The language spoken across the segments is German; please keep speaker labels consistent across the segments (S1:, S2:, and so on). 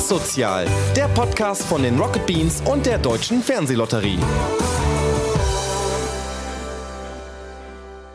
S1: Was Sozial, der Podcast von den Rocket Beans und der Deutschen Fernsehlotterie.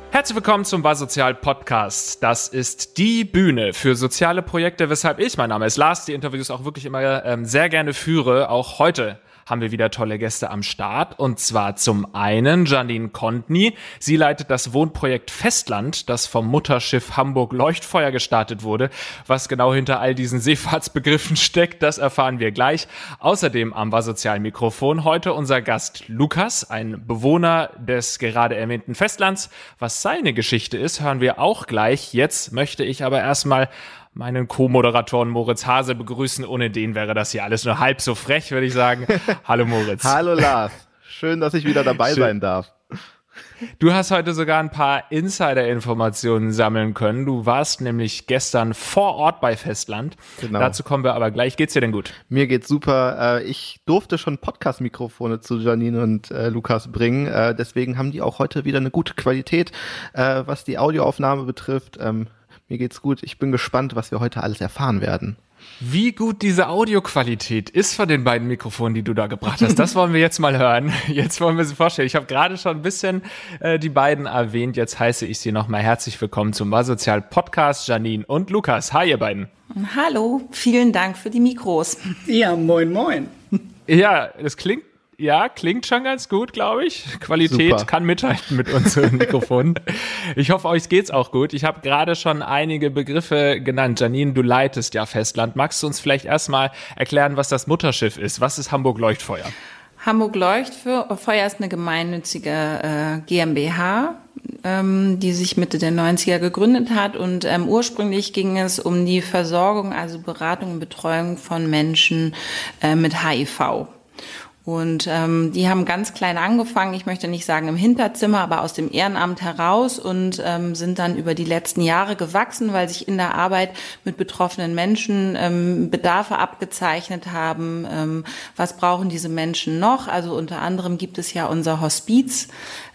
S2: Herzlich willkommen zum Basozial Podcast. Das ist die Bühne für soziale Projekte, weshalb ich, mein Name ist Lars, die Interviews auch wirklich immer ähm, sehr gerne führe, auch heute haben wir wieder tolle Gäste am Start. Und zwar zum einen Janine Kontny. Sie leitet das Wohnprojekt Festland, das vom Mutterschiff Hamburg Leuchtfeuer gestartet wurde. Was genau hinter all diesen Seefahrtsbegriffen steckt, das erfahren wir gleich. Außerdem am Sozial Mikrofon heute unser Gast Lukas, ein Bewohner des gerade erwähnten Festlands. Was seine Geschichte ist, hören wir auch gleich. Jetzt möchte ich aber erstmal meinen Co-Moderatoren Moritz Hase begrüßen. Ohne den wäre das hier alles nur halb so frech, würde ich sagen. Hallo Moritz.
S3: Hallo Lars. Schön, dass ich wieder dabei Schön. sein darf.
S2: Du hast heute sogar ein paar Insider-Informationen sammeln können. Du warst nämlich gestern vor Ort bei Festland. Genau. Dazu kommen wir aber gleich. Geht's dir denn gut?
S3: Mir geht's super. Äh, ich durfte schon Podcast-Mikrofone zu Janine und äh, Lukas bringen. Äh, deswegen haben die auch heute wieder eine gute Qualität, was die Audioaufnahme betrifft. Mir geht's gut. Ich bin gespannt, was wir heute alles erfahren werden.
S2: Wie gut diese Audioqualität ist von den beiden Mikrofonen, die du da gebracht hast, das wollen wir jetzt mal hören. Jetzt wollen wir sie vorstellen. Ich habe gerade schon ein bisschen äh, die beiden erwähnt. Jetzt heiße ich sie nochmal herzlich willkommen zum Warsozial Podcast, Janine und Lukas. Hi, ihr beiden.
S4: Hallo, vielen Dank für die Mikros.
S5: Ja, moin, moin.
S2: Ja, das klingt ja, klingt schon ganz gut, glaube ich. Qualität Super. kann mithalten mit unseren Mikrofonen. Ich hoffe, euch geht's auch gut. Ich habe gerade schon einige Begriffe genannt. Janine, du leitest ja Festland. Magst du uns vielleicht erstmal erklären, was das Mutterschiff ist? Was ist Hamburg Leuchtfeuer?
S4: Hamburg Leuchtfeuer ist eine gemeinnützige äh, GmbH, ähm, die sich Mitte der 90er gegründet hat. Und ähm, ursprünglich ging es um die Versorgung, also Beratung und Betreuung von Menschen äh, mit HIV. Und ähm, die haben ganz klein angefangen, ich möchte nicht sagen im Hinterzimmer, aber aus dem Ehrenamt heraus und ähm, sind dann über die letzten Jahre gewachsen, weil sich in der Arbeit mit betroffenen Menschen ähm, Bedarfe abgezeichnet haben. Ähm, was brauchen diese Menschen noch? Also unter anderem gibt es ja unser Hospiz,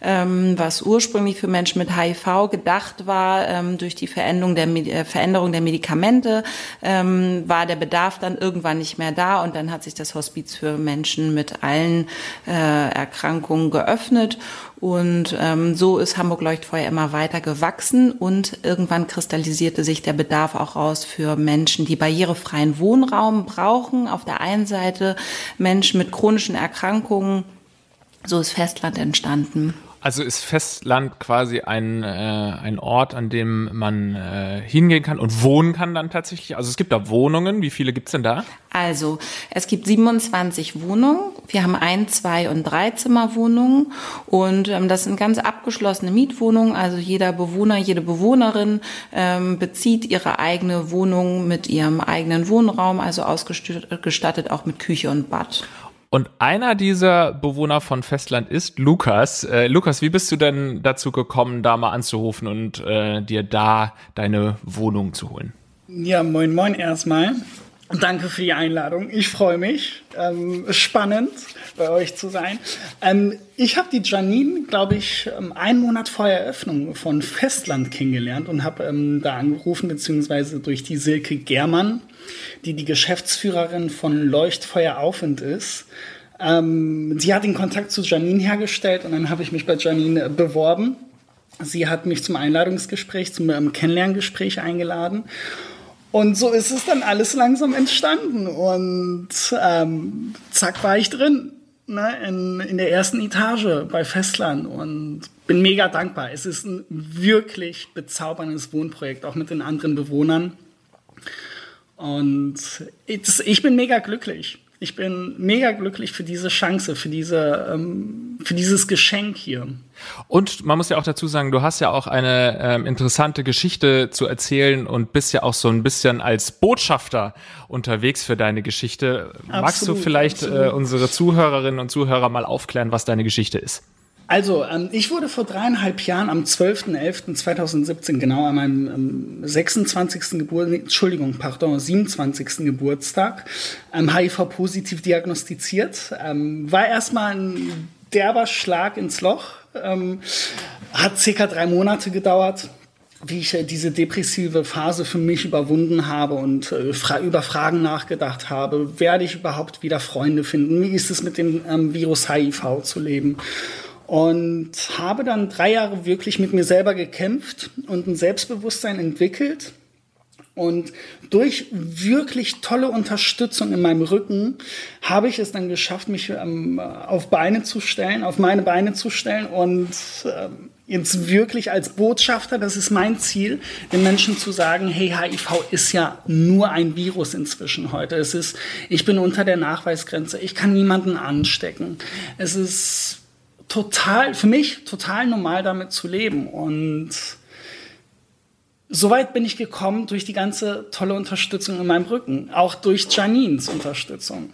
S4: ähm, was ursprünglich für Menschen mit HIV gedacht war. Ähm, durch die Veränderung der, äh, Veränderung der Medikamente ähm, war der Bedarf dann irgendwann nicht mehr da und dann hat sich das Hospiz für Menschen mit allen äh, Erkrankungen geöffnet. Und ähm, so ist Hamburg Leuchtfeuer immer weiter gewachsen und irgendwann kristallisierte sich der Bedarf auch raus für Menschen, die barrierefreien Wohnraum brauchen. Auf der einen Seite Menschen mit chronischen Erkrankungen. So ist Festland entstanden.
S2: Also ist Festland quasi ein, äh, ein Ort, an dem man äh, hingehen kann und wohnen kann dann tatsächlich? Also es gibt da Wohnungen. Wie viele gibt's denn da?
S4: Also es gibt 27 Wohnungen. Wir haben ein, zwei und drei Zimmerwohnungen und ähm, das sind ganz abgeschlossene Mietwohnungen. Also jeder Bewohner, jede Bewohnerin ähm, bezieht ihre eigene Wohnung mit ihrem eigenen Wohnraum, also ausgestattet auch mit Küche und Bad.
S2: Und einer dieser Bewohner von Festland ist Lukas. Äh, Lukas, wie bist du denn dazu gekommen, da mal anzurufen und äh, dir da deine Wohnung zu holen?
S5: Ja, moin, moin erstmal. Danke für die Einladung. Ich freue mich. Ähm, spannend, bei euch zu sein. Ähm, ich habe die Janine, glaube ich, ähm, einen Monat vor Eröffnung von Festland kennengelernt und habe ähm, da angerufen, beziehungsweise durch die Silke Germann die die Geschäftsführerin von Leuchtfeuer Aufwind ist. Ähm, sie hat den Kontakt zu Janine hergestellt und dann habe ich mich bei Janine beworben. Sie hat mich zum Einladungsgespräch, zum ähm, Kennenlerngespräch eingeladen. Und so ist es dann alles langsam entstanden. Und ähm, zack war ich drin, ne, in, in der ersten Etage bei Festland und bin mega dankbar. Es ist ein wirklich bezauberndes Wohnprojekt, auch mit den anderen Bewohnern. Und ich bin mega glücklich. Ich bin mega glücklich für diese Chance, für diese, ähm, für dieses Geschenk hier.
S2: Und man muss ja auch dazu sagen, du hast ja auch eine ähm, interessante Geschichte zu erzählen und bist ja auch so ein bisschen als Botschafter unterwegs für deine Geschichte. Absolut, Magst du vielleicht äh, unsere Zuhörerinnen und Zuhörer mal aufklären, was deine Geschichte ist?
S5: Also, ähm, ich wurde vor dreieinhalb Jahren am 12.11.2017, genau an meinem ähm, 26. Geburtstag, Entschuldigung, pardon, 27. Geburtstag, ähm, HIV-positiv diagnostiziert. Ähm, war erstmal ein derber Schlag ins Loch, ähm, hat circa drei Monate gedauert. wie ich äh, diese depressive Phase für mich überwunden habe und äh, fra über Fragen nachgedacht habe. Werde ich überhaupt wieder Freunde finden? Wie ist es mit dem ähm, Virus HIV zu leben? Und habe dann drei Jahre wirklich mit mir selber gekämpft und ein Selbstbewusstsein entwickelt. Und durch wirklich tolle Unterstützung in meinem Rücken habe ich es dann geschafft, mich ähm, auf Beine zu stellen, auf meine Beine zu stellen und ähm, jetzt wirklich als Botschafter, das ist mein Ziel, den Menschen zu sagen, hey, HIV ist ja nur ein Virus inzwischen heute. Es ist, ich bin unter der Nachweisgrenze, ich kann niemanden anstecken. Es ist total, für mich total normal damit zu leben und Soweit bin ich gekommen durch die ganze tolle Unterstützung in meinem Rücken, auch durch Janines Unterstützung.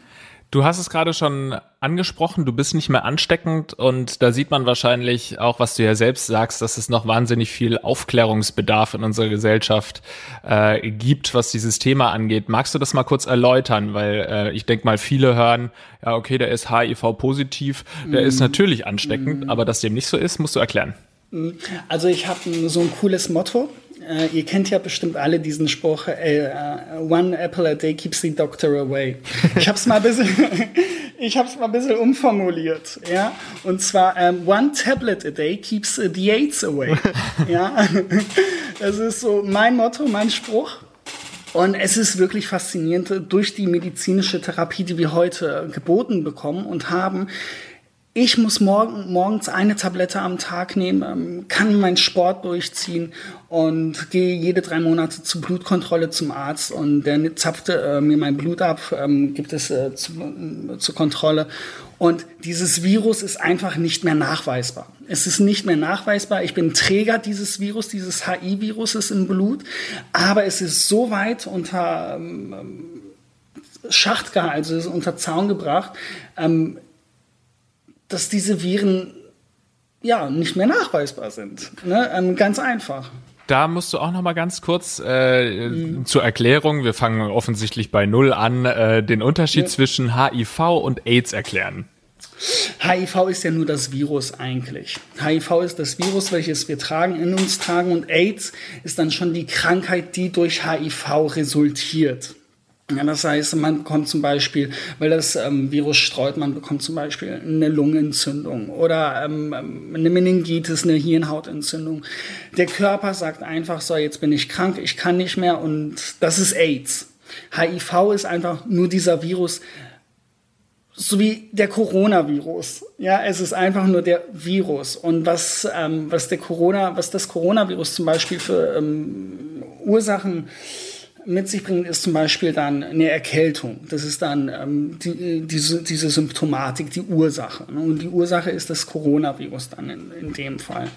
S2: Du hast es gerade schon angesprochen, du bist nicht mehr ansteckend und da sieht man wahrscheinlich auch, was du ja selbst sagst, dass es noch wahnsinnig viel Aufklärungsbedarf in unserer Gesellschaft äh, gibt, was dieses Thema angeht. Magst du das mal kurz erläutern? Weil äh, ich denke mal, viele hören, ja, okay, der ist HIV-positiv, der mm. ist natürlich ansteckend, mm. aber dass dem nicht so ist, musst du erklären.
S5: Also ich habe so ein cooles Motto. Äh, ihr kennt ja bestimmt alle diesen Spruch, äh, one apple a day keeps the doctor away. Ich habe es mal ein bisschen, ich habe es mal ein bisschen umformuliert, ja. Und zwar ähm, one tablet a day keeps the AIDS away. ja, das ist so mein Motto, mein Spruch. Und es ist wirklich faszinierend durch die medizinische Therapie, die wir heute geboten bekommen und haben, ich muss morgen, morgens eine Tablette am Tag nehmen, ähm, kann meinen Sport durchziehen und gehe jede drei Monate zur Blutkontrolle zum Arzt und der zapfte äh, mir mein Blut ab, ähm, gibt es äh, zu, äh, zur Kontrolle. Und dieses Virus ist einfach nicht mehr nachweisbar. Es ist nicht mehr nachweisbar. Ich bin Träger dieses Virus, dieses HI-Viruses im Blut, aber es ist so weit unter ähm, Schacht gehalten, also unter Zaun gebracht, ähm, dass diese Viren ja nicht mehr nachweisbar sind. Ne? Ähm, ganz einfach.
S2: Da musst du auch noch mal ganz kurz äh, mhm. zur Erklärung, wir fangen offensichtlich bei Null an, äh, den Unterschied ja. zwischen HIV und AIDS erklären.
S5: HIV ist ja nur das Virus eigentlich. HIV ist das Virus, welches wir tragen, in uns tragen und AIDS ist dann schon die Krankheit, die durch HIV resultiert. Ja, das heißt, man bekommt zum Beispiel, weil das ähm, Virus streut, man bekommt zum Beispiel eine Lungenentzündung oder ähm, eine Meningitis, eine Hirnhautentzündung. Der Körper sagt einfach so, jetzt bin ich krank, ich kann nicht mehr und das ist AIDS. HIV ist einfach nur dieser Virus, so wie der Coronavirus. Ja, es ist einfach nur der Virus. Und was, ähm, was der Corona, was das Coronavirus zum Beispiel für ähm, Ursachen mit sich bringen, ist zum Beispiel dann eine Erkältung. Das ist dann ähm, die, diese, diese Symptomatik, die Ursache. Ne? Und die Ursache ist das Coronavirus dann in, in dem Fall.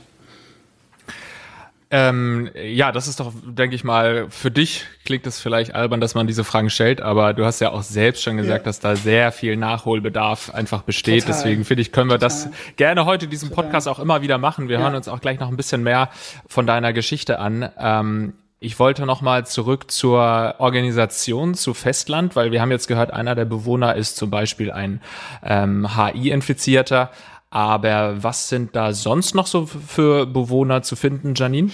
S2: Ähm, ja, das ist doch, denke ich mal, für dich klingt es vielleicht albern, dass man diese Fragen stellt, aber du hast ja auch selbst schon gesagt, ja. dass da sehr viel Nachholbedarf einfach besteht. Total. Deswegen finde ich, können wir Total. das gerne heute diesen Podcast auch immer wieder machen. Wir ja. hören uns auch gleich noch ein bisschen mehr von deiner Geschichte an. Ähm, ich wollte noch mal zurück zur Organisation, zu Festland, weil wir haben jetzt gehört, einer der Bewohner ist zum Beispiel ein ähm, HI-Infizierter. Aber was sind da sonst noch so für Bewohner zu finden, Janine?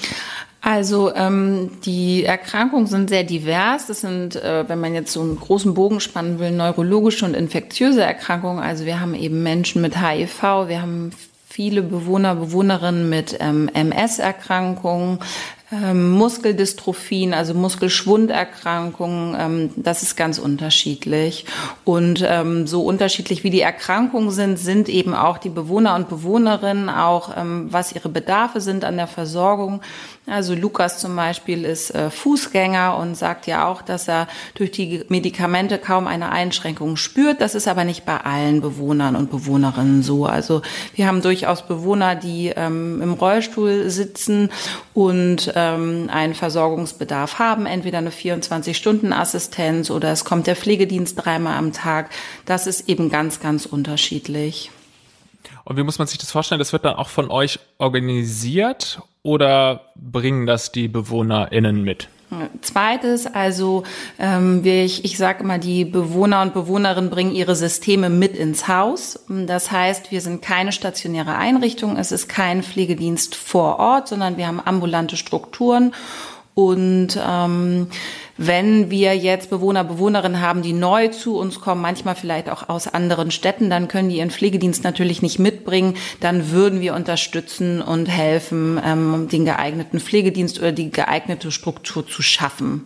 S4: Also ähm, die Erkrankungen sind sehr divers. Das sind, äh, wenn man jetzt so einen großen Bogen spannen will, neurologische und infektiöse Erkrankungen. Also wir haben eben Menschen mit HIV, wir haben viele Bewohner, Bewohnerinnen mit ähm, MS-Erkrankungen, ähm, Muskeldystrophien, also Muskelschwunderkrankungen, ähm, das ist ganz unterschiedlich. Und ähm, so unterschiedlich wie die Erkrankungen sind, sind eben auch die Bewohner und Bewohnerinnen, auch ähm, was ihre Bedarfe sind an der Versorgung. Also Lukas zum Beispiel ist äh, Fußgänger und sagt ja auch, dass er durch die Medikamente kaum eine Einschränkung spürt. Das ist aber nicht bei allen Bewohnern und Bewohnerinnen so. Also wir haben durchaus Bewohner, die ähm, im Rollstuhl sitzen und ähm, einen Versorgungsbedarf haben, entweder eine 24-Stunden-Assistenz oder es kommt der Pflegedienst dreimal am Tag. Das ist eben ganz, ganz unterschiedlich.
S2: Und wie muss man sich das vorstellen? Das wird dann auch von euch organisiert oder bringen das die BewohnerInnen mit?
S4: Zweites, also ähm, ich, ich sage immer, die Bewohner und Bewohnerinnen bringen ihre Systeme mit ins Haus. Das heißt, wir sind keine stationäre Einrichtung, es ist kein Pflegedienst vor Ort, sondern wir haben ambulante Strukturen und ähm, wenn wir jetzt Bewohner, Bewohnerinnen haben, die neu zu uns kommen, manchmal vielleicht auch aus anderen Städten, dann können die ihren Pflegedienst natürlich nicht mitbringen. Dann würden wir unterstützen und helfen, ähm, den geeigneten Pflegedienst oder die geeignete Struktur zu schaffen.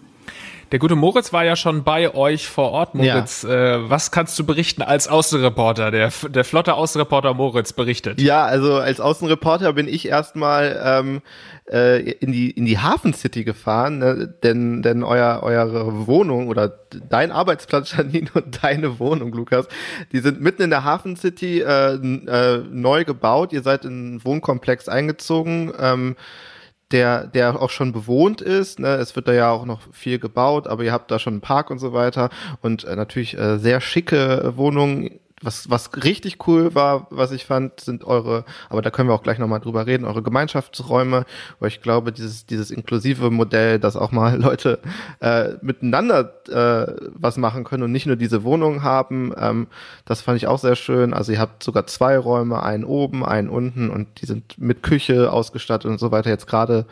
S2: Der gute Moritz war ja schon bei euch vor Ort. Moritz, ja. äh, was kannst du berichten als Außenreporter? Der, der flotte Außenreporter Moritz berichtet.
S3: Ja, also als Außenreporter bin ich erstmal ähm, äh, in die in die Hafen City gefahren, ne? denn denn euer eure Wohnung oder dein Arbeitsplatz Janine und deine Wohnung Lukas, die sind mitten in der Hafen City äh, äh, neu gebaut. Ihr seid in einen Wohnkomplex eingezogen. Ähm, der, der auch schon bewohnt ist. Ne? Es wird da ja auch noch viel gebaut, aber ihr habt da schon einen Park und so weiter und äh, natürlich äh, sehr schicke Wohnungen was, was richtig cool war, was ich fand, sind eure, aber da können wir auch gleich nochmal drüber reden, eure Gemeinschaftsräume, weil ich glaube, dieses, dieses inklusive Modell, dass auch mal Leute äh, miteinander äh, was machen können und nicht nur diese Wohnung haben, ähm, das fand ich auch sehr schön. Also ihr habt sogar zwei Räume, einen oben, einen unten und die sind mit Küche ausgestattet und so weiter. Jetzt gerade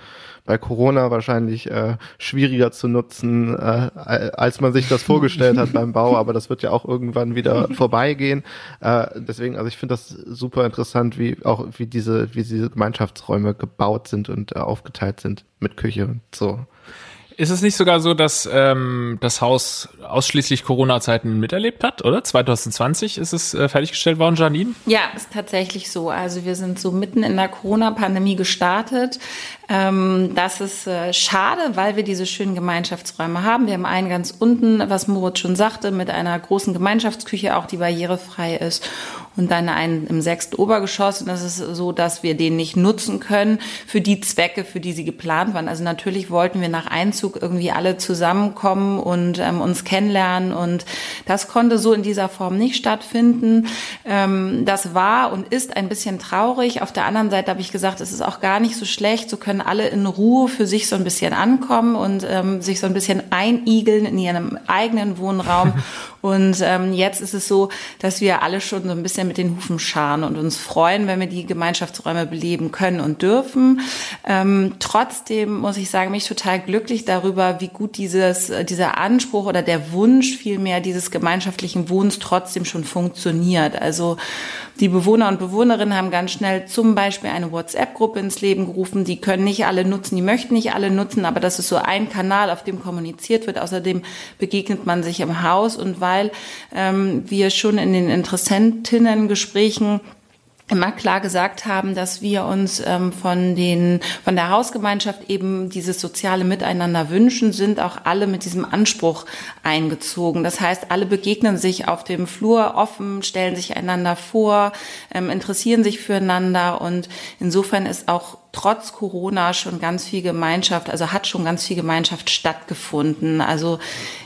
S3: bei Corona wahrscheinlich äh, schwieriger zu nutzen, äh, als man sich das vorgestellt hat beim Bau, aber das wird ja auch irgendwann wieder vorbeigehen. Äh, deswegen, also ich finde das super interessant, wie auch wie diese, wie diese Gemeinschaftsräume gebaut sind und äh, aufgeteilt sind mit Küche und so.
S2: Ist es nicht sogar so, dass ähm, das Haus ausschließlich Corona-Zeiten miterlebt hat, oder? 2020 ist es äh, fertiggestellt worden, Janine?
S4: Ja, ist tatsächlich so. Also wir sind so mitten in der Corona-Pandemie gestartet. Ähm, das ist äh, schade, weil wir diese schönen Gemeinschaftsräume haben. Wir haben einen ganz unten, was Moritz schon sagte, mit einer großen Gemeinschaftsküche, auch die barrierefrei ist und dann einen im sechsten Obergeschoss. Und das ist so, dass wir den nicht nutzen können für die Zwecke, für die sie geplant waren. Also natürlich wollten wir nach Einzug irgendwie alle zusammenkommen und ähm, uns kennenlernen. Und das konnte so in dieser Form nicht stattfinden. Ähm, das war und ist ein bisschen traurig. Auf der anderen Seite habe ich gesagt, es ist auch gar nicht so schlecht. So können alle in Ruhe für sich so ein bisschen ankommen und ähm, sich so ein bisschen einigeln in ihrem eigenen Wohnraum Und ähm, jetzt ist es so, dass wir alle schon so ein bisschen mit den Hufen scharen und uns freuen, wenn wir die Gemeinschaftsräume beleben können und dürfen. Ähm, trotzdem muss ich sagen, mich total glücklich darüber, wie gut dieses, dieser Anspruch oder der Wunsch vielmehr dieses gemeinschaftlichen Wohnens trotzdem schon funktioniert. Also die Bewohner und Bewohnerinnen haben ganz schnell zum Beispiel eine WhatsApp-Gruppe ins Leben gerufen. Die können nicht alle nutzen, die möchten nicht alle nutzen, aber das ist so ein Kanal, auf dem kommuniziert wird. Außerdem begegnet man sich im Haus und weil ähm, wir schon in den Interessentinnen-Gesprächen immer klar gesagt haben, dass wir uns ähm, von den von der Hausgemeinschaft eben dieses soziale Miteinander wünschen, sind auch alle mit diesem Anspruch eingezogen. Das heißt, alle begegnen sich auf dem Flur offen, stellen sich einander vor, ähm, interessieren sich füreinander und insofern ist auch trotz Corona schon ganz viel Gemeinschaft, also hat schon ganz viel Gemeinschaft stattgefunden. Also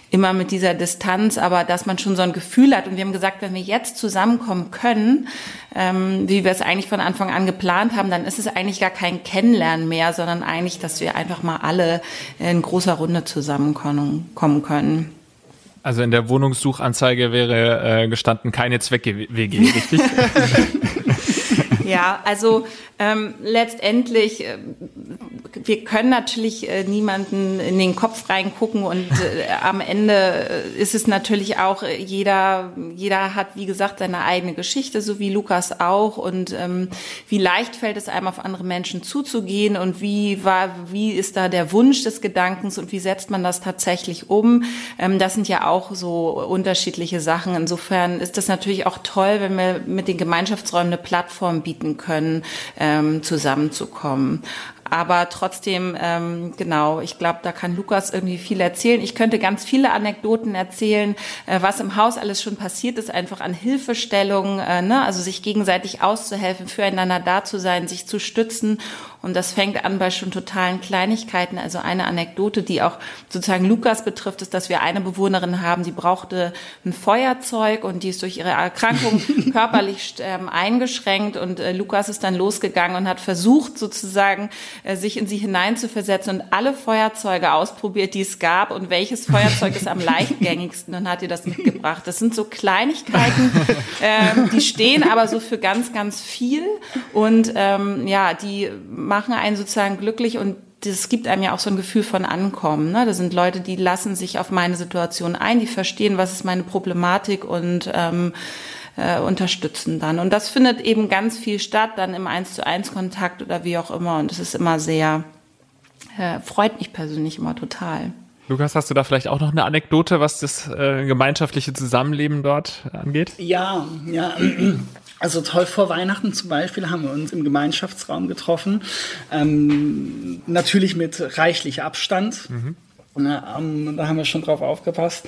S4: immer mit dieser Distanz, aber dass man schon so ein Gefühl hat. Und wir haben gesagt, wenn wir jetzt zusammenkommen können, ähm, wie wir es eigentlich von Anfang an geplant haben, dann ist es eigentlich gar kein Kennenlernen mehr, sondern eigentlich, dass wir einfach mal alle in großer Runde zusammenkommen können.
S2: Also in der Wohnungssuchanzeige wäre äh, gestanden keine Zwecke-WG, richtig?
S4: ja, also ähm, letztendlich, äh, wir können natürlich äh, niemanden in den Kopf reingucken und äh, am Ende äh, ist es natürlich auch, äh, jeder, jeder hat, wie gesagt, seine eigene Geschichte, so wie Lukas auch und ähm, wie leicht fällt es einem auf andere Menschen zuzugehen und wie war, wie ist da der Wunsch des Gedankens und wie setzt man das tatsächlich um? Ähm, das sind ja auch so unterschiedliche Sachen. Insofern ist das natürlich auch toll, wenn wir mit den Gemeinschaftsräumen eine Plattform bieten können, äh, ähm, zusammenzukommen. Aber trotzdem, ähm, genau, ich glaube, da kann Lukas irgendwie viel erzählen. Ich könnte ganz viele Anekdoten erzählen, äh, was im Haus alles schon passiert ist, einfach an Hilfestellung, äh, ne? also sich gegenseitig auszuhelfen, füreinander da zu sein, sich zu stützen. Und das fängt an bei schon totalen Kleinigkeiten. Also eine Anekdote, die auch sozusagen Lukas betrifft, ist, dass wir eine Bewohnerin haben, die brauchte ein Feuerzeug und die ist durch ihre Erkrankung körperlich ähm, eingeschränkt. Und äh, Lukas ist dann losgegangen und hat versucht, sozusagen äh, sich in sie hineinzuversetzen und alle Feuerzeuge ausprobiert, die es gab und welches Feuerzeug ist am leichtgängigsten und hat ihr das mitgebracht. Das sind so Kleinigkeiten, ähm, die stehen aber so für ganz, ganz viel und ähm, ja, die machen einen sozusagen glücklich und das gibt einem ja auch so ein Gefühl von Ankommen. Ne? Das sind Leute, die lassen sich auf meine Situation ein, die verstehen, was ist meine Problematik und ähm, äh, unterstützen dann. Und das findet eben ganz viel statt, dann im Eins zu eins Kontakt oder wie auch immer. Und es ist immer sehr, äh, freut mich persönlich immer total.
S2: Lukas, hast du da vielleicht auch noch eine Anekdote, was das äh, gemeinschaftliche Zusammenleben dort angeht?
S5: Ja, ja. Also toll, vor Weihnachten zum Beispiel haben wir uns im Gemeinschaftsraum getroffen. Ähm, natürlich mit reichlich Abstand. Mhm. Na, um, da haben wir schon drauf aufgepasst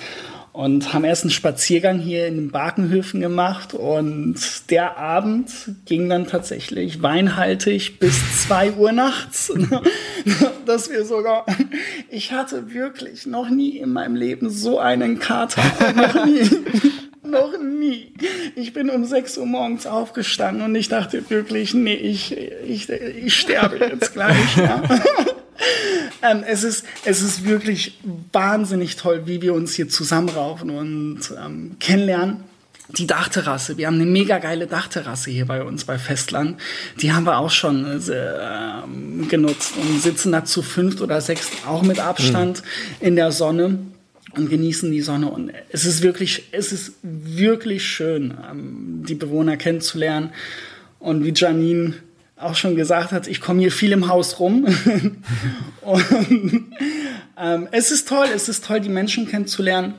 S5: und haben erst einen Spaziergang hier in den Barkenhöfen gemacht und der Abend ging dann tatsächlich weinhaltig bis zwei Uhr nachts, dass wir sogar, ich hatte wirklich noch nie in meinem Leben so einen Kater, noch nie. noch nie. Ich bin um 6 Uhr morgens aufgestanden und ich dachte wirklich, nee, ich, ich, ich sterbe jetzt gleich. Ja. ähm, es, ist, es ist wirklich wahnsinnig toll, wie wir uns hier zusammenraufen und ähm, kennenlernen. Die Dachterrasse, wir haben eine mega geile Dachterrasse hier bei uns bei Festland. Die haben wir auch schon äh, genutzt und sitzen da zu fünft oder sechs, auch mit Abstand mhm. in der Sonne und genießen die Sonne. Und es ist wirklich, es ist wirklich schön, ähm, die Bewohner kennenzulernen. Und wie Janine auch schon gesagt hat, ich komme hier viel im Haus rum. und ähm, es ist toll, es ist toll, die Menschen kennenzulernen.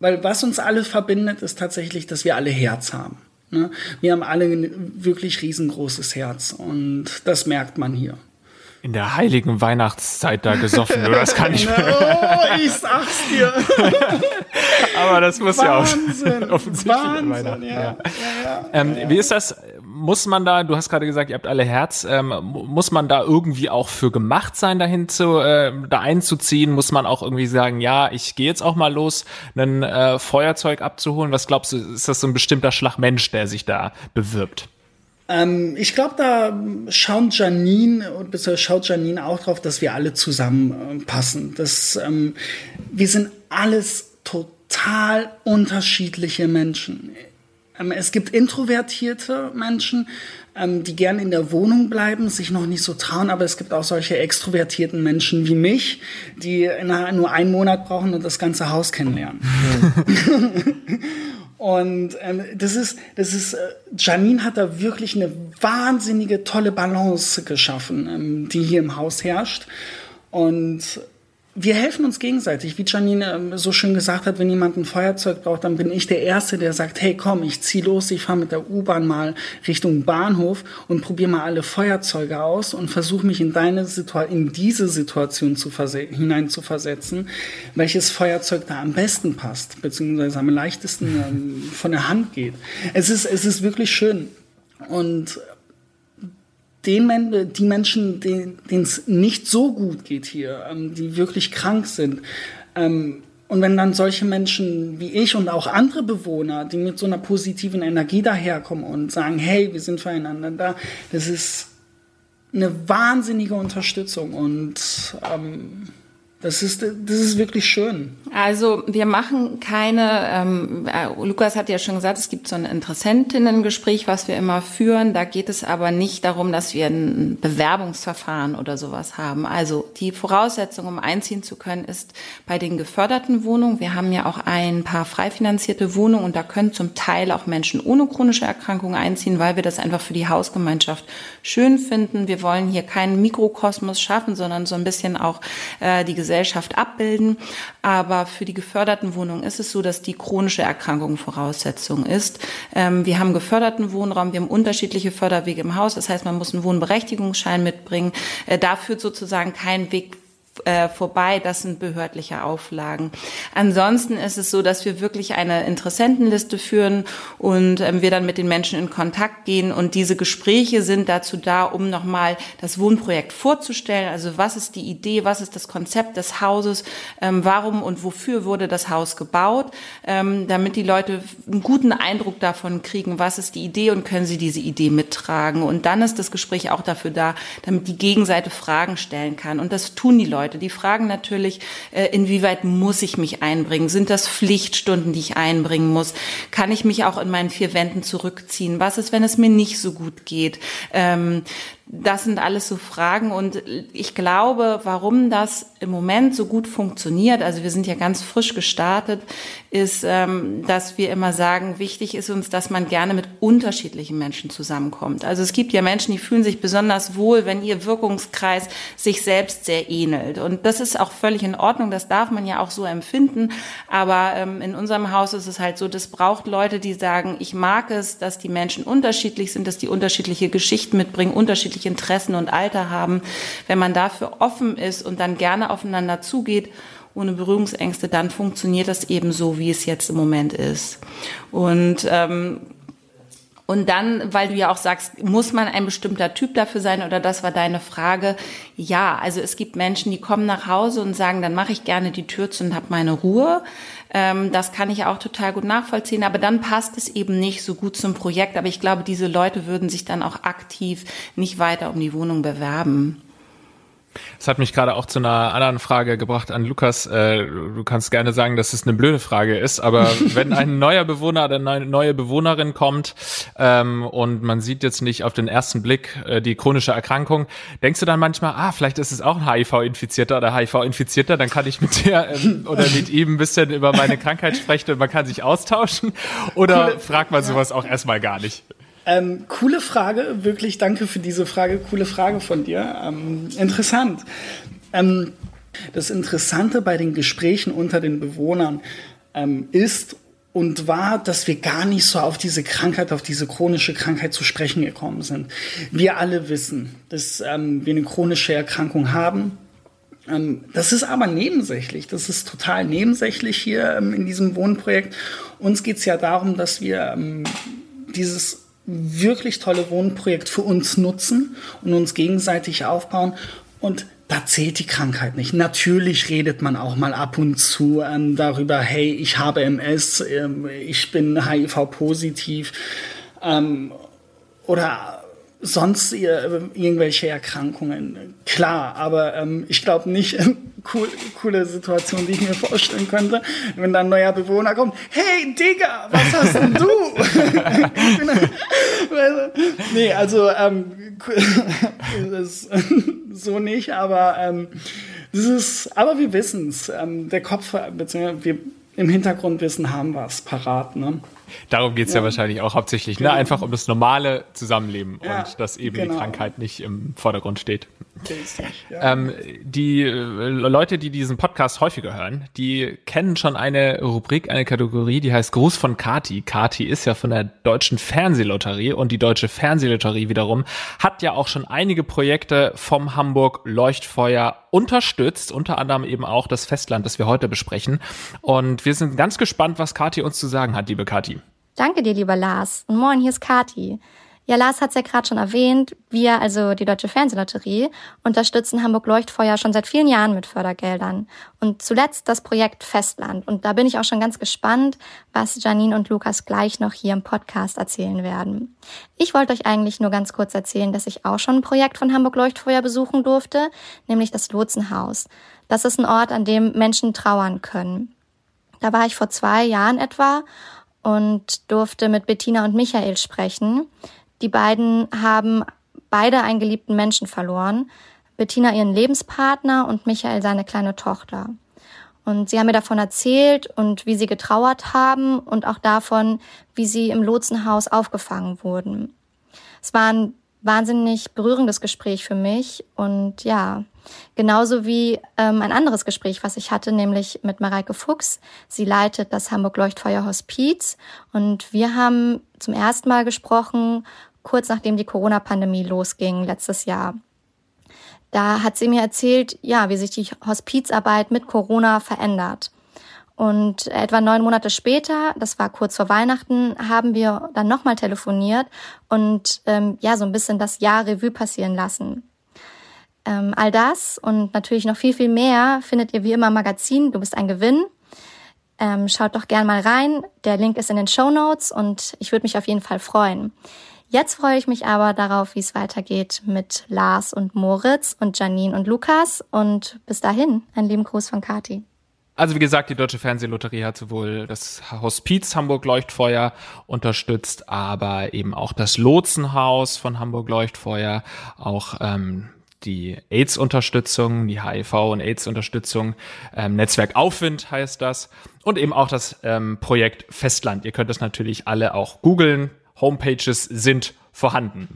S5: Weil was uns alle verbindet, ist tatsächlich, dass wir alle Herz haben. Ne? Wir haben alle ein wirklich riesengroßes Herz und das merkt man hier
S2: in der heiligen Weihnachtszeit da gesoffen. Oder? Das kann ich.
S5: oh, ich sag's dir.
S2: Aber das muss
S5: Wahnsinn,
S2: ja auch offensichtlich
S5: Wahnsinn. Ja, ja.
S2: Ja, ähm, wie ist das? Muss man da? Du hast gerade gesagt, ihr habt alle Herz. Ähm, muss man da irgendwie auch für gemacht sein, dahin zu äh, da einzuziehen? Muss man auch irgendwie sagen, ja, ich gehe jetzt auch mal los, ein äh, Feuerzeug abzuholen? Was glaubst du? Ist das so ein bestimmter Schlag Mensch, der sich da bewirbt?
S5: Ähm, ich glaube, da schaut Janine, bisher schaut Janine auch drauf, dass wir alle zusammenpassen. Äh, dass, ähm, wir sind alles total unterschiedliche Menschen. Ähm, es gibt introvertierte Menschen, ähm, die gern in der Wohnung bleiben, sich noch nicht so trauen, aber es gibt auch solche extrovertierten Menschen wie mich, die nur einen Monat brauchen und das ganze Haus kennenlernen. Ja. Und ähm, das ist, das ist, äh, Janine hat da wirklich eine wahnsinnige tolle Balance geschaffen, ähm, die hier im Haus herrscht. Und wir helfen uns gegenseitig. Wie Janine ähm, so schön gesagt hat, wenn jemand ein Feuerzeug braucht, dann bin ich der Erste, der sagt, hey komm, ich zieh los, ich fahre mit der U-Bahn mal Richtung Bahnhof und probiere mal alle Feuerzeuge aus und versuche mich in deine Situation, in diese Situation zu hinein zu versetzen, welches Feuerzeug da am besten passt, beziehungsweise am leichtesten ähm, von der Hand geht. Es ist, es ist wirklich schön. Und den, die Menschen, denen es nicht so gut geht hier, ähm, die wirklich krank sind. Ähm, und wenn dann solche Menschen wie ich und auch andere Bewohner, die mit so einer positiven Energie daherkommen und sagen, hey, wir sind füreinander da, das ist eine wahnsinnige Unterstützung und ähm, das ist, das ist wirklich schön.
S4: Also wir machen keine, ähm, äh, Lukas hat ja schon gesagt, es gibt so ein Interessentinnengespräch, was wir immer führen. Da geht es aber nicht darum, dass wir ein Bewerbungsverfahren oder sowas haben. Also die Voraussetzung, um einziehen zu können, ist bei den geförderten Wohnungen. Wir haben ja auch ein paar frei finanzierte Wohnungen und da können zum Teil auch Menschen ohne chronische Erkrankungen einziehen, weil wir das einfach für die Hausgemeinschaft schön finden. Wir wollen hier keinen Mikrokosmos schaffen, sondern so ein bisschen auch äh, die Gesellschaft Gesellschaft abbilden. Aber für die geförderten Wohnungen ist es so, dass die chronische Erkrankung Voraussetzung ist. Ähm, wir haben geförderten Wohnraum, wir haben unterschiedliche Förderwege im Haus. Das heißt, man muss einen Wohnberechtigungsschein mitbringen. Äh, da führt sozusagen kein Weg äh, vorbei. Das sind behördliche Auflagen. Ansonsten ist es so, dass wir wirklich eine Interessentenliste führen und ähm, wir dann mit den Menschen in Kontakt gehen und diese Gespräche sind dazu da, um nochmal das Wohnprojekt vorzustellen. Also was ist die Idee, was ist das Konzept des Hauses, ähm, warum und wofür wurde das Haus gebaut, ähm, damit die Leute einen guten Eindruck davon kriegen, was ist die Idee und können sie diese Idee mittragen. Und dann ist das Gespräch auch dafür da, damit die Gegenseite Fragen stellen kann. Und das tun die Leute Leute. Die fragen natürlich, äh, inwieweit muss ich mich einbringen? Sind das Pflichtstunden, die ich einbringen muss? Kann ich mich auch in meinen vier Wänden zurückziehen? Was ist, wenn es mir nicht so gut geht? Das sind alles so Fragen und ich glaube, warum das im Moment so gut funktioniert, also wir sind ja ganz frisch gestartet, ist, ähm, dass wir immer sagen, wichtig ist uns, dass man gerne mit unterschiedlichen Menschen zusammenkommt. Also es gibt ja Menschen, die fühlen sich besonders wohl, wenn ihr Wirkungskreis sich selbst sehr ähnelt. Und das ist auch völlig in Ordnung, das darf man ja auch so empfinden. Aber ähm, in unserem Haus ist es halt so, das braucht Leute, die sagen, ich mag es, dass die Menschen unterschiedlich sind, dass die unterschiedliche Geschichten mitbringen, unterschiedliche unterschiedliche Interessen und Alter haben, wenn man dafür offen ist und dann gerne aufeinander zugeht, ohne Berührungsängste, dann funktioniert das eben so, wie es jetzt im Moment ist. Und ähm, und dann, weil du ja auch sagst, muss man ein bestimmter Typ dafür sein oder das war deine Frage. Ja, also es gibt Menschen, die kommen nach Hause und sagen, dann mache ich gerne die Tür zu und habe meine Ruhe. Ähm, das kann ich auch total gut nachvollziehen, aber dann passt es eben nicht so gut zum Projekt. Aber ich glaube, diese Leute würden sich dann auch aktiv nicht weiter um die Wohnung bewerben.
S2: Das hat mich gerade auch zu einer anderen Frage gebracht an Lukas. Äh, du kannst gerne sagen, dass es eine blöde Frage ist, aber wenn ein neuer Bewohner oder eine neue Bewohnerin kommt ähm, und man sieht jetzt nicht auf den ersten Blick äh, die chronische Erkrankung, denkst du dann manchmal, ah, vielleicht ist es auch ein HIV-Infizierter oder HIV-Infizierter, dann kann ich mit dir ähm, oder mit ihm ein bisschen über meine Krankheit sprechen und man kann sich austauschen? Oder fragt man sowas auch erstmal gar nicht?
S5: Ähm, coole Frage, wirklich danke für diese Frage, coole Frage von dir. Ähm, interessant. Ähm, das Interessante bei den Gesprächen unter den Bewohnern ähm, ist und war, dass wir gar nicht so auf diese Krankheit, auf diese chronische Krankheit zu sprechen gekommen sind. Wir alle wissen, dass ähm, wir eine chronische Erkrankung haben. Ähm, das ist aber nebensächlich. Das ist total nebensächlich hier in diesem Wohnprojekt. Uns geht es ja darum, dass wir dieses wirklich tolle Wohnprojekt für uns nutzen und uns gegenseitig aufbauen. Und da zählt die Krankheit nicht. Natürlich redet man auch mal ab und zu ähm, darüber, hey, ich habe MS, ähm, ich bin HIV-positiv ähm, oder sonst irgendwelche Erkrankungen. Klar, aber ähm, ich glaube nicht, cool, coole Situation, die ich mir vorstellen könnte, wenn dann ein neuer Bewohner kommt. Hey, Digga, was hast denn du? nee, also ähm, so nicht, aber ähm, das ist, aber wir wissen es. Ähm, der Kopf, beziehungsweise wir im Hintergrundwissen haben wir es parat. Ne?
S2: Darum geht es ja. ja. wahrscheinlich auch hauptsächlich, ne? genau. ne? einfach um das normale Zusammenleben ja, und dass eben genau. die Krankheit nicht im Vordergrund steht. Ja. Ähm, die äh, Leute, die diesen Podcast häufiger hören, die kennen schon eine Rubrik, eine Kategorie, die heißt Gruß von Kati. Kati ist ja von der Deutschen Fernsehlotterie und die Deutsche Fernsehlotterie wiederum hat ja auch schon einige Projekte vom Hamburg Leuchtfeuer unterstützt, unter anderem eben auch das Festland, das wir heute besprechen. Und wir sind ganz gespannt, was Kati uns zu sagen hat, liebe Kati.
S6: Danke dir, lieber Lars. Und moin, hier ist Kati. Ja, Lars hat es ja gerade schon erwähnt. Wir, also die Deutsche Fernsehlotterie, unterstützen Hamburg Leuchtfeuer schon seit vielen Jahren mit Fördergeldern. Und zuletzt das Projekt Festland. Und da bin ich auch schon ganz gespannt, was Janine und Lukas gleich noch hier im Podcast erzählen werden. Ich wollte euch eigentlich nur ganz kurz erzählen, dass ich auch schon ein Projekt von Hamburg Leuchtfeuer besuchen durfte, nämlich das Lotsenhaus. Das ist ein Ort, an dem Menschen trauern können. Da war ich vor zwei Jahren etwa und durfte mit Bettina und Michael sprechen. Die beiden haben beide einen geliebten Menschen verloren. Bettina ihren Lebenspartner und Michael seine kleine Tochter. Und sie haben mir davon erzählt und wie sie getrauert haben und auch davon, wie sie im Lotsenhaus aufgefangen wurden. Es war ein wahnsinnig berührendes Gespräch für mich und ja, genauso wie ähm, ein anderes Gespräch, was ich hatte, nämlich mit Mareike Fuchs. Sie leitet das Hamburg Leuchtfeuer Hospiz und wir haben zum ersten Mal gesprochen, kurz nachdem die Corona-Pandemie losging letztes Jahr. Da hat sie mir erzählt, ja, wie sich die Hospizarbeit mit Corona verändert. Und etwa neun Monate später, das war kurz vor Weihnachten, haben wir dann nochmal telefoniert und ähm, ja, so ein bisschen das Jahr Revue passieren lassen. Ähm, all das und natürlich noch viel, viel mehr findet ihr wie immer im Magazin. Du bist ein Gewinn. Ähm, schaut doch gern mal rein. Der Link ist in den Show Notes und ich würde mich auf jeden Fall freuen. Jetzt freue ich mich aber darauf, wie es weitergeht mit Lars und Moritz und Janine und Lukas. Und bis dahin, einen lieben Gruß von Kati.
S2: Also wie gesagt, die Deutsche Fernsehlotterie hat sowohl das Hospiz Hamburg Leuchtfeuer unterstützt, aber eben auch das Lotsenhaus von Hamburg Leuchtfeuer, auch ähm, die AIDS-Unterstützung, die HIV- und AIDS-Unterstützung, ähm, Netzwerk Aufwind heißt das und eben auch das ähm, Projekt Festland. Ihr könnt das natürlich alle auch googeln. Homepages sind vorhanden.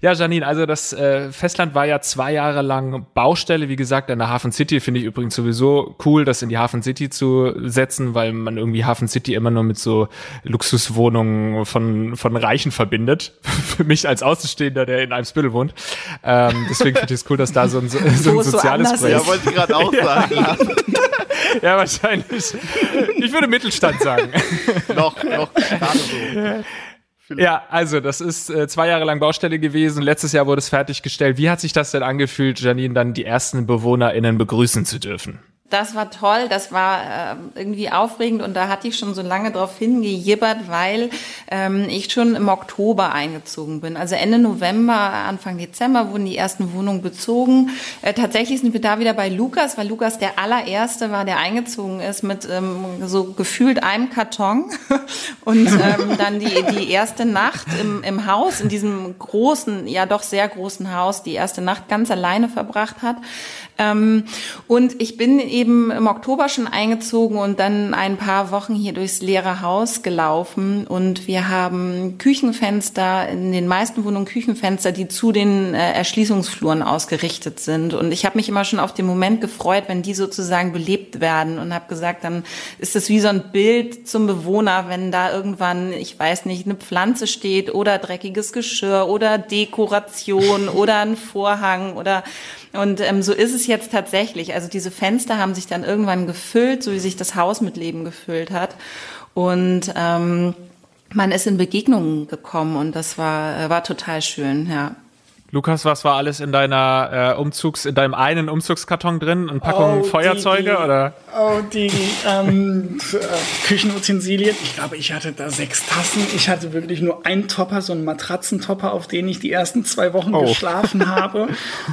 S2: Ja, Janine, also das äh, Festland war ja zwei Jahre lang Baustelle, wie gesagt, in der Hafen City. Finde ich übrigens sowieso cool, das in die Hafen City zu setzen, weil man irgendwie Hafen City immer nur mit so Luxuswohnungen von, von Reichen verbindet. Für mich als Außenstehender, der in einem Spittel wohnt. Ähm, deswegen finde ich es cool, dass da so ein, so ein soziales
S3: so Projekt. Ja, wollte ich gerade auch sagen. Ja.
S2: ja, wahrscheinlich. Ich würde Mittelstand sagen.
S3: noch, noch gerade so.
S2: Ja, also das ist äh, zwei Jahre lang Baustelle gewesen. Letztes Jahr wurde es fertiggestellt. Wie hat sich das denn angefühlt, Janine, dann die ersten BewohnerInnen begrüßen zu dürfen?
S4: Das war toll, das war äh, irgendwie aufregend und da hatte ich schon so lange drauf hingejibbert, weil ähm, ich schon im Oktober eingezogen bin. Also Ende November, Anfang Dezember wurden die ersten Wohnungen bezogen. Äh, tatsächlich sind wir da wieder bei Lukas, weil Lukas der allererste war, der eingezogen ist mit ähm, so gefühlt einem Karton und ähm, dann die, die erste Nacht im, im Haus, in diesem großen, ja doch sehr großen Haus, die erste Nacht ganz alleine verbracht hat. Ähm, und ich bin eben im Oktober schon eingezogen und dann ein paar Wochen hier durchs leere Haus gelaufen und wir haben Küchenfenster, in den meisten Wohnungen Küchenfenster, die zu den äh, Erschließungsfluren ausgerichtet sind. Und ich habe mich immer schon auf den Moment gefreut, wenn die sozusagen belebt werden und habe gesagt, dann ist es wie so ein Bild zum Bewohner, wenn da irgendwann, ich weiß nicht, eine Pflanze steht oder dreckiges Geschirr oder Dekoration oder ein Vorhang oder und ähm, so ist es jetzt tatsächlich. Also diese Fenster haben sich dann irgendwann gefüllt, so wie sich das Haus mit Leben gefüllt hat. Und ähm, man ist in Begegnungen gekommen und das war, war total schön, ja.
S2: Lukas, was war alles in deiner äh, Umzugs, in deinem einen Umzugskarton drin? Eine Packung oh, Feuerzeuge
S5: die,
S2: oder?
S5: Oh, die ähm, äh, Küchenutensilien. Ich glaube, ich hatte da sechs Tassen. Ich hatte wirklich nur einen Topper, so einen Matratzentopper, auf den ich die ersten zwei Wochen oh. geschlafen habe.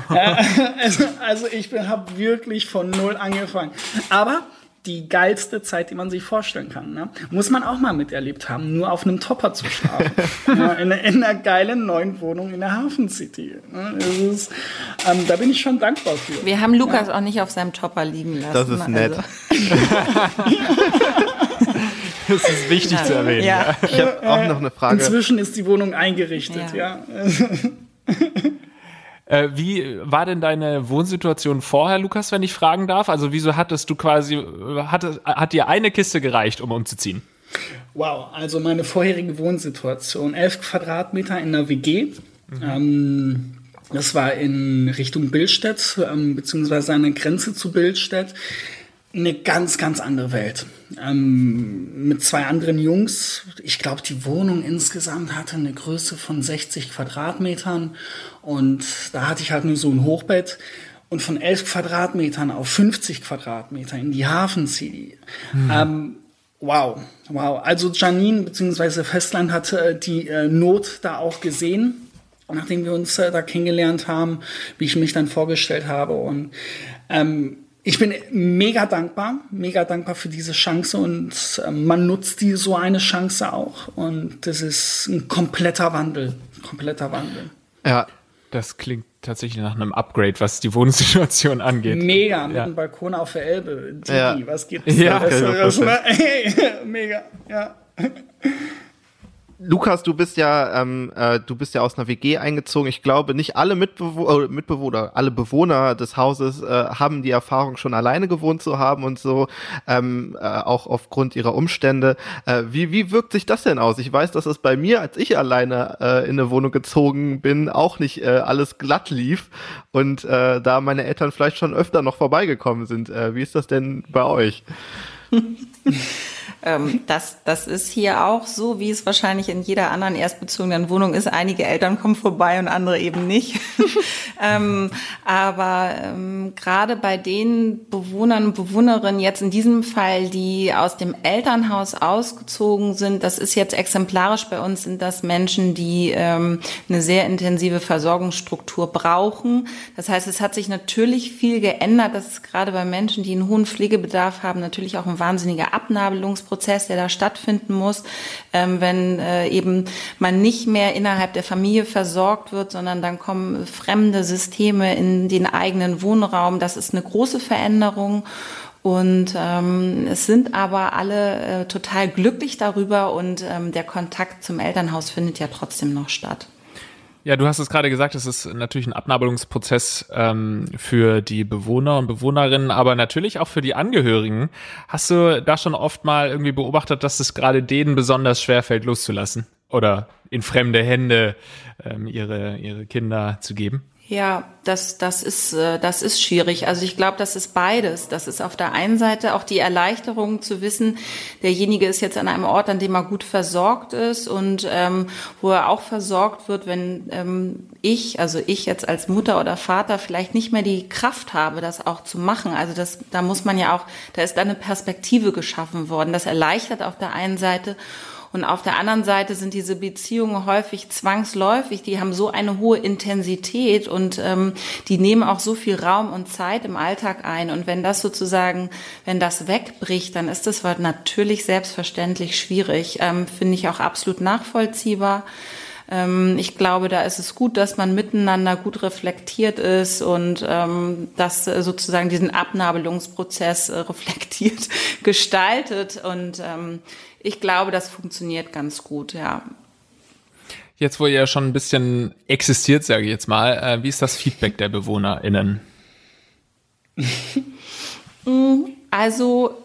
S5: äh, also, also ich habe wirklich von null angefangen. Aber die geilste Zeit, die man sich vorstellen kann. Ne? Muss man auch mal miterlebt haben, nur auf einem Topper zu schlafen. ja, in, in, einer geilen neuen Wohnung in der Hafen City. Ne? Ist, ähm, da bin ich schon dankbar für.
S4: Wir haben Lukas ja. auch nicht auf seinem Topper liegen lassen.
S3: Das ist nett. Also.
S2: das ist wichtig ja. zu erwähnen.
S3: Ja. Ich habe auch noch eine Frage.
S5: Inzwischen ist die Wohnung eingerichtet, ja.
S2: Äh, wie war denn deine Wohnsituation vorher, Lukas, wenn ich fragen darf? Also wieso hattest du quasi, hat, hat dir eine Kiste gereicht, um umzuziehen?
S5: Wow, also meine vorherige Wohnsituation, elf Quadratmeter in einer WG. Mhm. Ähm, das war in Richtung Billstedt, ähm, beziehungsweise an der Grenze zu Billstedt. Eine ganz, ganz andere Welt. Ähm, mit zwei anderen Jungs. Ich glaube, die Wohnung insgesamt hatte eine Größe von 60 Quadratmetern und da hatte ich halt nur so ein Hochbett. Und von 11 Quadratmetern auf 50 Quadratmeter in die Hafen City. Mhm. Ähm, wow, wow. Also Janine bzw. Festland hat äh, die äh, Not da auch gesehen, nachdem wir uns äh, da kennengelernt haben, wie ich mich dann vorgestellt habe. Und ähm, ich bin mega dankbar, mega dankbar für diese Chance und äh, man nutzt die so eine Chance auch. Und das ist ein kompletter Wandel, kompletter Wandel.
S2: Ja, das klingt tatsächlich nach einem Upgrade, was die Wohnsituation angeht.
S5: Mega, mit ja. einem Balkon auf der Elbe. Didi,
S3: ja.
S5: was gibt's
S2: ja,
S5: da Besseres? Hey, mega, ja.
S3: Lukas, du bist ja, ähm, äh, du bist ja aus einer WG eingezogen. Ich glaube, nicht alle Mitbewohner, äh, Mitbewohner, alle Bewohner des Hauses äh, haben die Erfahrung, schon alleine gewohnt zu haben und so, ähm, äh, auch aufgrund ihrer Umstände. Äh, wie, wie wirkt sich das denn aus? Ich weiß, dass es bei mir, als ich alleine äh, in eine Wohnung gezogen bin, auch nicht äh, alles glatt lief und äh, da meine Eltern vielleicht schon öfter noch vorbeigekommen sind. Äh, wie ist das denn bei euch?
S4: Ähm, das, das ist hier auch so, wie es wahrscheinlich in jeder anderen erstbezogenen Wohnung ist. Einige Eltern kommen vorbei und andere eben nicht. ähm, aber ähm, gerade bei den Bewohnern und Bewohnerinnen jetzt in diesem Fall, die aus dem Elternhaus ausgezogen sind, das ist jetzt exemplarisch bei uns, sind das Menschen, die ähm, eine sehr intensive Versorgungsstruktur brauchen. Das heißt, es hat sich natürlich viel geändert. Das ist gerade bei Menschen, die einen hohen Pflegebedarf haben, natürlich auch ein wahnsinniger Abnabelungsprozess Prozess, der da stattfinden muss, ähm, wenn äh, eben man nicht mehr innerhalb der Familie versorgt wird, sondern dann kommen fremde Systeme in den eigenen Wohnraum. Das ist eine große Veränderung. Und ähm, es sind aber alle äh, total glücklich darüber und ähm, der Kontakt zum Elternhaus findet ja trotzdem noch statt.
S2: Ja, du hast es gerade gesagt, es ist natürlich ein Abnabelungsprozess ähm, für die Bewohner und Bewohnerinnen, aber natürlich auch für die Angehörigen. Hast du da schon oft mal irgendwie beobachtet, dass es gerade denen besonders schwer fällt, loszulassen oder in fremde Hände ähm, ihre, ihre Kinder zu geben?
S4: Ja, das, das, ist, äh, das ist schwierig. Also ich glaube, das ist beides. Das ist auf der einen Seite auch die Erleichterung zu wissen, derjenige ist jetzt an einem Ort, an dem er gut versorgt ist und ähm, wo er auch versorgt wird, wenn ähm, ich, also ich jetzt als Mutter oder Vater vielleicht nicht mehr die Kraft habe, das auch zu machen. Also das, da muss man ja auch, da ist eine Perspektive geschaffen worden. Das erleichtert auf der einen Seite. Und auf der anderen Seite sind diese Beziehungen häufig zwangsläufig, die haben so eine hohe Intensität und ähm, die nehmen auch so viel Raum und Zeit im Alltag ein. Und wenn das sozusagen, wenn das wegbricht, dann ist das natürlich selbstverständlich schwierig. Ähm, Finde ich auch absolut nachvollziehbar ich glaube, da ist es gut, dass man miteinander gut reflektiert ist und ähm, das äh, sozusagen diesen Abnabelungsprozess äh, reflektiert gestaltet. Und ähm, ich glaube, das funktioniert ganz gut, ja.
S2: Jetzt, wo ihr schon ein bisschen existiert, sage ich jetzt mal, äh, wie ist das Feedback der BewohnerInnen?
S4: Also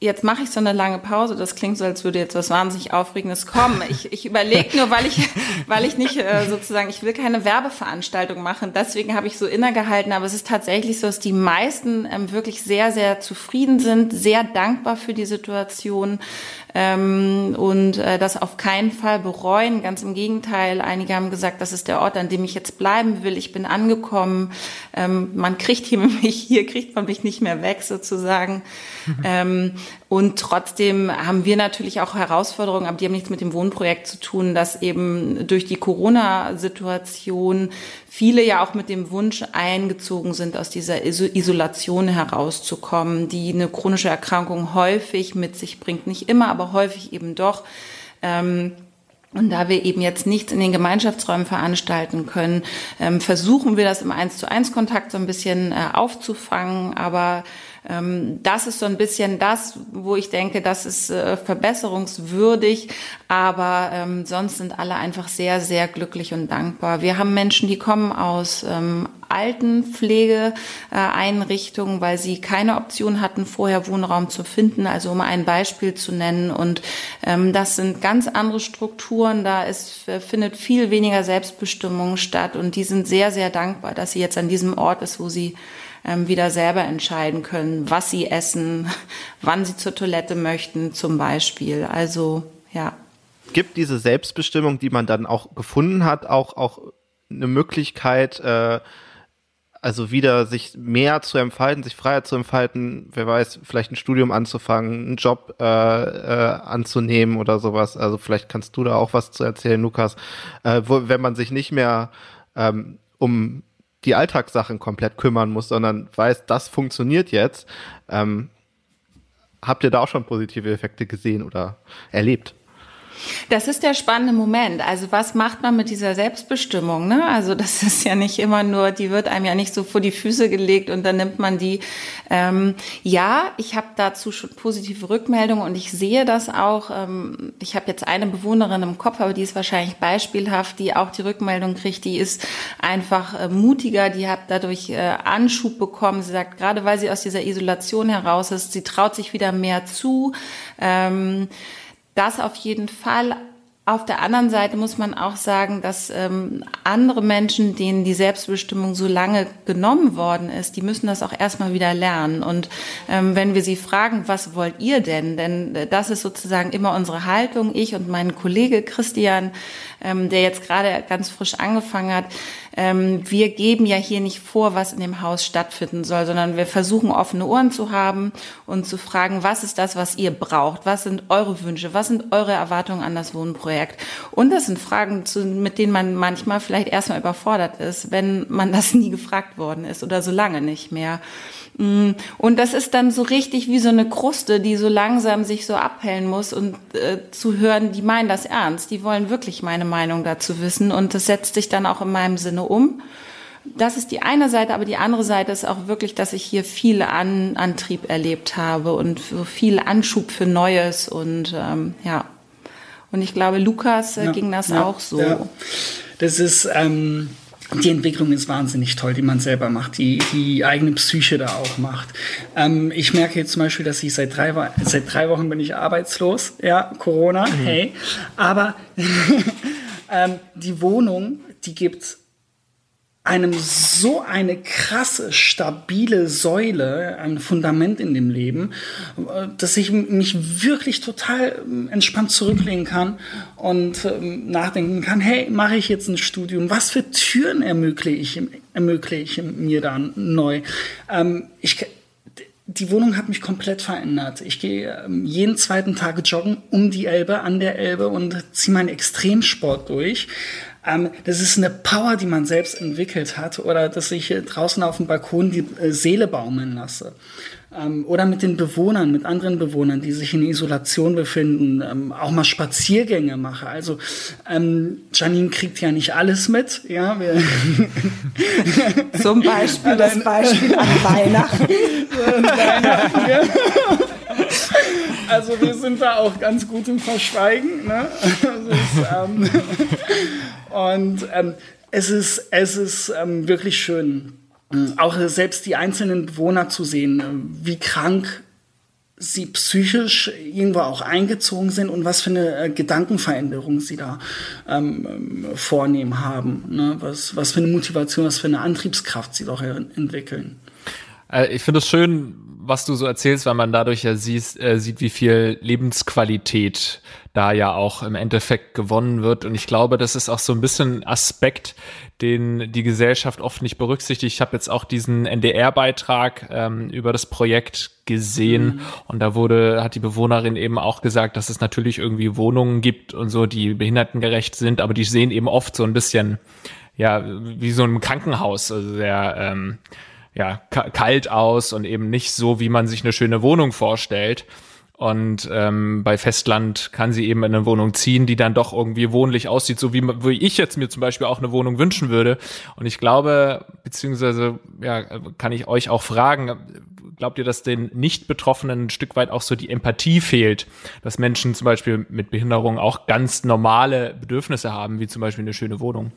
S4: Jetzt mache ich so eine lange Pause. Das klingt so, als würde jetzt was wahnsinnig Aufregendes kommen. Ich, ich überlege nur, weil ich, weil ich nicht äh, sozusagen, ich will keine Werbeveranstaltung machen. Deswegen habe ich so innegehalten. Aber es ist tatsächlich so, dass die meisten ähm, wirklich sehr, sehr zufrieden sind, sehr dankbar für die Situation ähm, und äh, das auf keinen Fall bereuen. Ganz im Gegenteil. Einige haben gesagt, das ist der Ort, an dem ich jetzt bleiben will. Ich bin angekommen. Ähm, man kriegt hier mich, hier kriegt man mich nicht mehr weg sozusagen. Mhm. Ähm, und trotzdem haben wir natürlich auch Herausforderungen, aber die haben nichts mit dem Wohnprojekt zu tun, dass eben durch die Corona-Situation viele ja auch mit dem Wunsch eingezogen sind, aus dieser Isolation herauszukommen, die eine chronische Erkrankung häufig mit sich bringt. Nicht immer, aber häufig eben doch. Ähm, und da wir eben jetzt nichts in den Gemeinschaftsräumen veranstalten können, ähm, versuchen wir das im Eins zu eins Kontakt so ein bisschen äh, aufzufangen. Aber das ist so ein bisschen das, wo ich denke, das ist äh, verbesserungswürdig. Aber ähm, sonst sind alle einfach sehr, sehr glücklich und dankbar. Wir haben Menschen, die kommen aus ähm, Altenpflegeeinrichtungen, weil sie keine Option hatten, vorher Wohnraum zu finden. Also um ein Beispiel zu nennen. Und ähm, das sind ganz andere Strukturen. Da ist, findet viel weniger Selbstbestimmung statt. Und die sind sehr, sehr dankbar, dass sie jetzt an diesem Ort ist, wo sie ähm, wieder selber entscheiden können, was sie essen, wann sie zur Toilette möchten zum Beispiel. Also ja.
S3: Gibt diese Selbstbestimmung, die man dann auch gefunden hat, auch, auch eine Möglichkeit, äh, also wieder sich mehr zu entfalten, sich freier zu entfalten, wer weiß, vielleicht ein Studium anzufangen, einen Job äh, äh, anzunehmen oder sowas. Also vielleicht kannst du da auch was zu erzählen, Lukas, äh, wo, wenn man sich nicht mehr ähm, um die Alltagssachen komplett kümmern muss, sondern weiß, das funktioniert jetzt. Ähm, habt ihr da auch schon positive Effekte gesehen oder erlebt?
S4: Das ist der spannende Moment. Also was macht man mit dieser Selbstbestimmung? Ne? Also das ist ja nicht immer nur, die wird einem ja nicht so vor die Füße gelegt und dann nimmt man die. Ähm, ja, ich habe dazu schon positive Rückmeldungen und ich sehe das auch. Ähm, ich habe jetzt eine Bewohnerin im Kopf, aber die ist wahrscheinlich beispielhaft, die auch die Rückmeldung kriegt. Die ist einfach äh, mutiger, die hat dadurch äh, Anschub bekommen. Sie sagt, gerade weil sie aus dieser Isolation heraus ist, sie traut sich wieder mehr zu. Ähm, das auf jeden Fall. Auf der anderen Seite muss man auch sagen, dass ähm, andere Menschen, denen die Selbstbestimmung so lange genommen worden ist, die müssen das auch erstmal wieder lernen. Und ähm, wenn wir sie fragen, was wollt ihr denn? Denn äh, das ist sozusagen immer unsere Haltung. Ich und mein Kollege Christian, ähm, der jetzt gerade ganz frisch angefangen hat, ähm, wir geben ja hier nicht vor, was in dem Haus stattfinden soll, sondern wir versuchen offene Ohren zu haben und zu fragen, was ist das, was ihr braucht? Was sind eure Wünsche? Was sind eure Erwartungen an das Wohnprojekt? Und das sind Fragen, zu, mit denen man manchmal vielleicht erstmal überfordert ist, wenn man das nie gefragt worden ist oder so lange nicht mehr. Mm, und das ist dann so richtig wie so eine Kruste, die so langsam sich so abhellen muss und äh, zu hören, die meinen das ernst, die wollen wirklich meine Meinung dazu wissen und das setzt sich dann auch in meinem Sinne um. Das ist die eine Seite, aber die andere Seite ist auch wirklich, dass ich hier viel An Antrieb erlebt habe und viel Anschub für Neues und ähm, ja. Und ich glaube, Lukas äh, ja, ging das ja, auch so. Ja.
S5: Das ist ähm, die Entwicklung ist wahnsinnig toll, die man selber macht, die die eigene Psyche da auch macht. Ähm, ich merke jetzt zum Beispiel, dass ich seit drei, seit drei Wochen bin ich arbeitslos, ja, Corona, mhm. hey, aber ähm, die Wohnung, die gibt einem so eine krasse, stabile Säule, ein Fundament in dem Leben, dass ich mich wirklich total ähm, entspannt zurücklegen kann und ähm, nachdenken kann, hey, mache ich jetzt ein Studium? Was für Türen ermögliche ich, ermögliche ich mir dann neu? Ähm, ich, die Wohnung hat mich komplett verändert. Ich gehe jeden zweiten Tag joggen um die Elbe, an der Elbe und ziehe meinen Extremsport durch. Ähm, das ist eine Power, die man selbst entwickelt hat oder dass ich draußen auf dem Balkon die äh, Seele baumeln lasse. Ähm, oder mit den Bewohnern, mit anderen Bewohnern, die sich in Isolation befinden, ähm, auch mal Spaziergänge mache. Also ähm, Janine kriegt ja nicht alles mit. Ja, wir
S4: Zum Beispiel das Beispiel an Weihnachten. Weihnachten
S5: ja. Also wir sind da auch ganz gut im Verschweigen. Ne? Ist, ähm, und ähm, es ist, es ist ähm, wirklich schön, auch selbst die einzelnen Bewohner zu sehen, äh, wie krank sie psychisch irgendwo auch eingezogen sind und was für eine äh, Gedankenveränderung sie da ähm, vornehmen haben. Ne? Was, was für eine Motivation, was für eine Antriebskraft sie doch entwickeln.
S2: Äh, ich finde es schön, was du so erzählst, weil man dadurch ja sieht, äh, sieht, wie viel Lebensqualität da ja auch im Endeffekt gewonnen wird. Und ich glaube, das ist auch so ein bisschen Aspekt, den die Gesellschaft oft nicht berücksichtigt. Ich habe jetzt auch diesen NDR-Beitrag ähm, über das Projekt gesehen mhm. und da wurde, hat die Bewohnerin eben auch gesagt, dass es natürlich irgendwie Wohnungen gibt und so, die behindertengerecht sind, aber die sehen eben oft so ein bisschen, ja, wie so ein Krankenhaus, also sehr, ähm, ja, kalt aus und eben nicht so, wie man sich eine schöne Wohnung vorstellt. Und ähm, bei Festland kann sie eben in eine Wohnung ziehen, die dann doch irgendwie wohnlich aussieht, so wie, wie ich jetzt mir zum Beispiel auch eine Wohnung wünschen würde. Und ich glaube, beziehungsweise ja, kann ich euch auch fragen, glaubt ihr, dass den Nicht-Betroffenen ein Stück weit auch so die Empathie fehlt, dass Menschen zum Beispiel mit Behinderung auch ganz normale Bedürfnisse haben, wie zum Beispiel eine schöne Wohnung?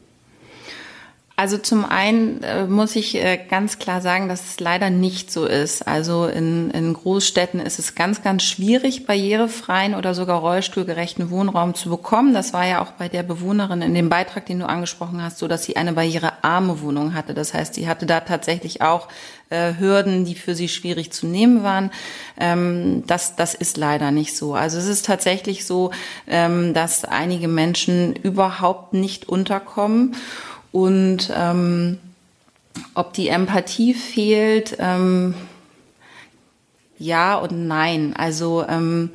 S4: Also zum einen äh, muss ich äh, ganz klar sagen, dass es leider nicht so ist. Also in, in Großstädten ist es ganz, ganz schwierig, barrierefreien oder sogar rollstuhlgerechten Wohnraum zu bekommen. Das war ja auch bei der Bewohnerin in dem Beitrag, den du angesprochen hast, so dass sie eine barrierearme Wohnung hatte. Das heißt, sie hatte da tatsächlich auch äh, Hürden, die für sie schwierig zu nehmen waren. Ähm, das, das ist leider nicht so. Also es ist tatsächlich so, ähm, dass einige Menschen überhaupt nicht unterkommen. Und ähm, ob die Empathie fehlt, ähm, ja und nein. Also ähm,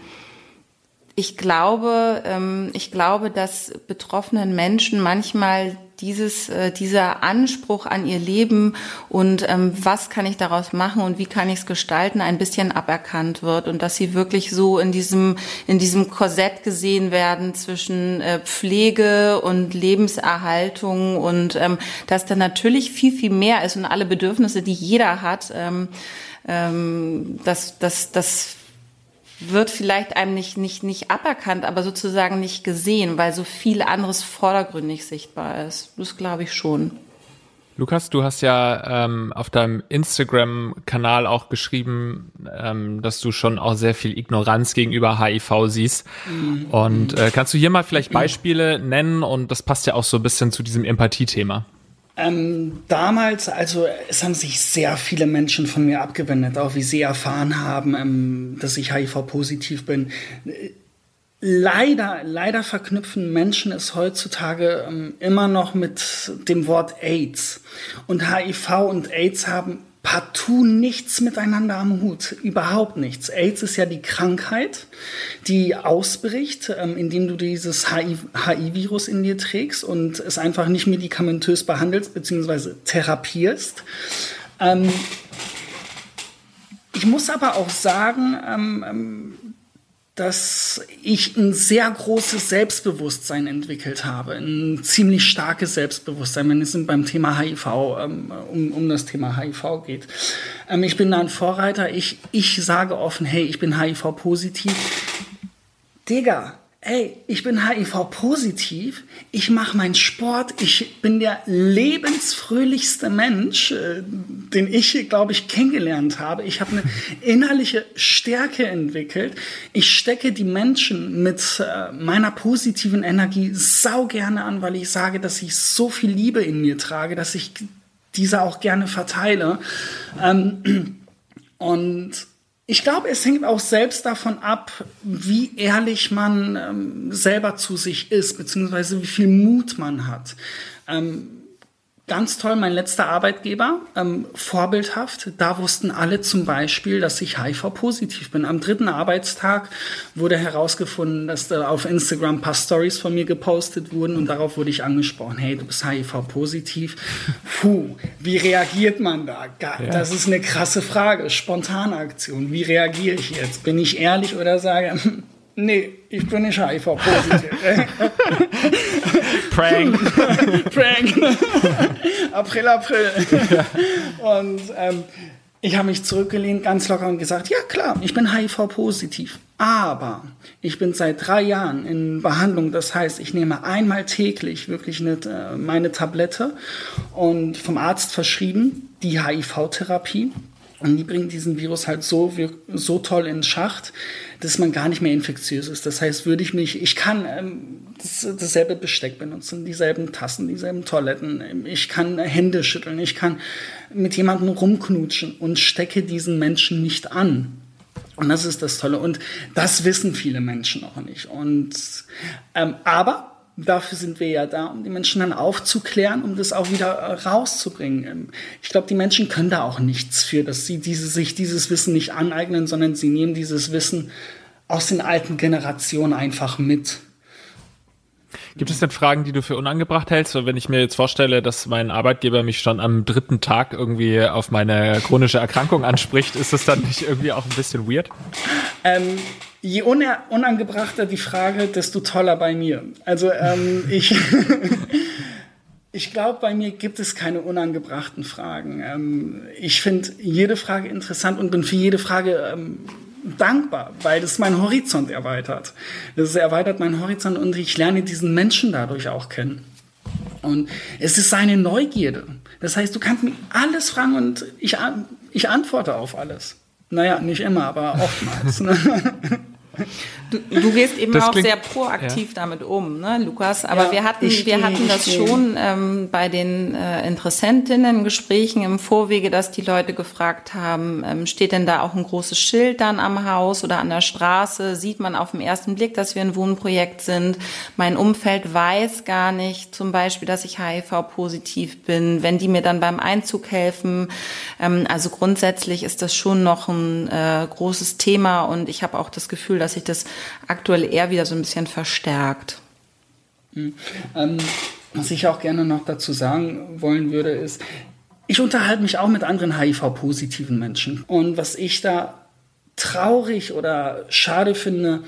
S4: ich glaube, ähm, ich glaube, dass betroffenen Menschen manchmal dieses, äh, dieser Anspruch an ihr Leben und ähm, was kann ich daraus machen und wie kann ich es gestalten, ein bisschen aberkannt wird und dass sie wirklich so in diesem, in diesem Korsett gesehen werden zwischen äh, Pflege und Lebenserhaltung und ähm, dass da natürlich viel, viel mehr ist und alle Bedürfnisse, die jeder hat, ähm, ähm, das, das, das wird vielleicht einem nicht, nicht, nicht aberkannt, aber sozusagen nicht gesehen, weil so viel anderes vordergründig sichtbar ist. Das glaube ich schon.
S2: Lukas, du hast ja ähm, auf deinem Instagram-Kanal auch geschrieben, ähm, dass du schon auch sehr viel Ignoranz gegenüber HIV siehst. Mhm. Und äh, kannst du hier mal vielleicht Beispiele nennen? Und das passt ja auch so ein bisschen zu diesem Empathie-Thema.
S5: Ähm, damals, also es haben sich sehr viele Menschen von mir abgewendet, auch wie sie erfahren haben, ähm, dass ich HIV-positiv bin. Leider, leider verknüpfen Menschen es heutzutage ähm, immer noch mit dem Wort AIDS. Und HIV und AIDS haben partout nichts miteinander am Hut, überhaupt nichts. AIDS ist ja die Krankheit, die ausbricht, ähm, indem du dieses HIV-Virus in dir trägst und es einfach nicht medikamentös behandelst bzw. therapierst. Ähm, ich muss aber auch sagen, ähm, ähm dass ich ein sehr großes Selbstbewusstsein entwickelt habe, ein ziemlich starkes Selbstbewusstsein, wenn es beim Thema HIV, ähm, um, um das Thema HIV geht. Ähm, ich bin da ein Vorreiter, ich, ich sage offen, hey, ich bin HIV-positiv. Digga, ey, ich bin HIV-positiv, ich mache meinen Sport, ich bin der lebensfröhlichste Mensch, äh, den ich, glaube ich, kennengelernt habe. Ich habe eine innerliche Stärke entwickelt. Ich stecke die Menschen mit äh, meiner positiven Energie sau gerne an, weil ich sage, dass ich so viel Liebe in mir trage, dass ich diese auch gerne verteile. Ähm, und ich glaube, es hängt auch selbst davon ab, wie ehrlich man ähm, selber zu sich ist, beziehungsweise wie viel Mut man hat. Ähm, Ganz toll, mein letzter Arbeitgeber, ähm, vorbildhaft. Da wussten alle zum Beispiel, dass ich HIV-positiv bin. Am dritten Arbeitstag wurde herausgefunden, dass da auf Instagram ein paar Stories von mir gepostet wurden und darauf wurde ich angesprochen. Hey, du bist HIV-positiv. Puh, wie reagiert man da? Das ist eine krasse Frage. Spontane Aktion. Wie reagiere ich jetzt? Bin ich ehrlich oder sage, Nee, ich bin nicht HIV-positiv.
S2: Prank.
S5: Prank. April, April. Und ähm, ich habe mich zurückgelehnt, ganz locker und gesagt, ja klar, ich bin HIV-positiv. Aber ich bin seit drei Jahren in Behandlung. Das heißt, ich nehme einmal täglich wirklich eine, äh, meine Tablette und vom Arzt verschrieben, die HIV-Therapie. Und die bringen diesen Virus halt so, so toll in Schacht, dass man gar nicht mehr infektiös ist. Das heißt, würde ich mich, ich kann ähm, das, dasselbe Besteck benutzen, dieselben Tassen, dieselben Toiletten, ich kann Hände schütteln, ich kann mit jemandem rumknutschen und stecke diesen Menschen nicht an. Und das ist das Tolle. Und das wissen viele Menschen auch nicht. Und ähm, aber dafür sind wir ja da, um die Menschen dann aufzuklären, um das auch wieder äh, rauszubringen. Ich glaube, die Menschen können da auch nichts für, dass sie diese, sich dieses Wissen nicht aneignen, sondern sie nehmen dieses Wissen aus den alten Generationen einfach mit.
S2: Gibt es denn Fragen, die du für unangebracht hältst? So, wenn ich mir jetzt vorstelle, dass mein Arbeitgeber mich schon am dritten Tag irgendwie auf meine chronische Erkrankung anspricht, ist das dann nicht irgendwie auch ein bisschen weird?
S5: Ähm, je unangebrachter die Frage, desto toller bei mir. Also ähm, ich, ich glaube, bei mir gibt es keine unangebrachten Fragen. Ähm, ich finde jede Frage interessant und bin für jede Frage ähm, dankbar, weil das meinen Horizont erweitert. Das erweitert meinen Horizont und ich lerne diesen Menschen dadurch auch kennen. Und es ist seine Neugierde. Das heißt, du kannst mich alles fragen und ich, ich antworte auf alles. Naja, nicht immer, aber oftmals.
S4: Du, du gehst eben das auch klingt, sehr proaktiv ja. damit um, ne, Lukas. Aber ja, wir hatten, wir hatten das schon ähm, bei den äh, Interessentinnen-Gesprächen im Vorwege, dass die Leute gefragt haben, ähm, steht denn da auch ein großes Schild dann am Haus oder an der Straße? Sieht man auf den ersten Blick, dass wir ein Wohnprojekt sind? Mein Umfeld weiß gar nicht, zum Beispiel, dass ich HIV-positiv bin. Wenn die mir dann beim Einzug helfen, ähm, also grundsätzlich ist das schon noch ein äh, großes Thema und ich habe auch das Gefühl, dass ich das aktuell eher wieder so ein bisschen verstärkt.
S5: Mhm. Ähm, was ich auch gerne noch dazu sagen wollen würde, ist, ich unterhalte mich auch mit anderen HIV-positiven Menschen. Und was ich da traurig oder schade finde,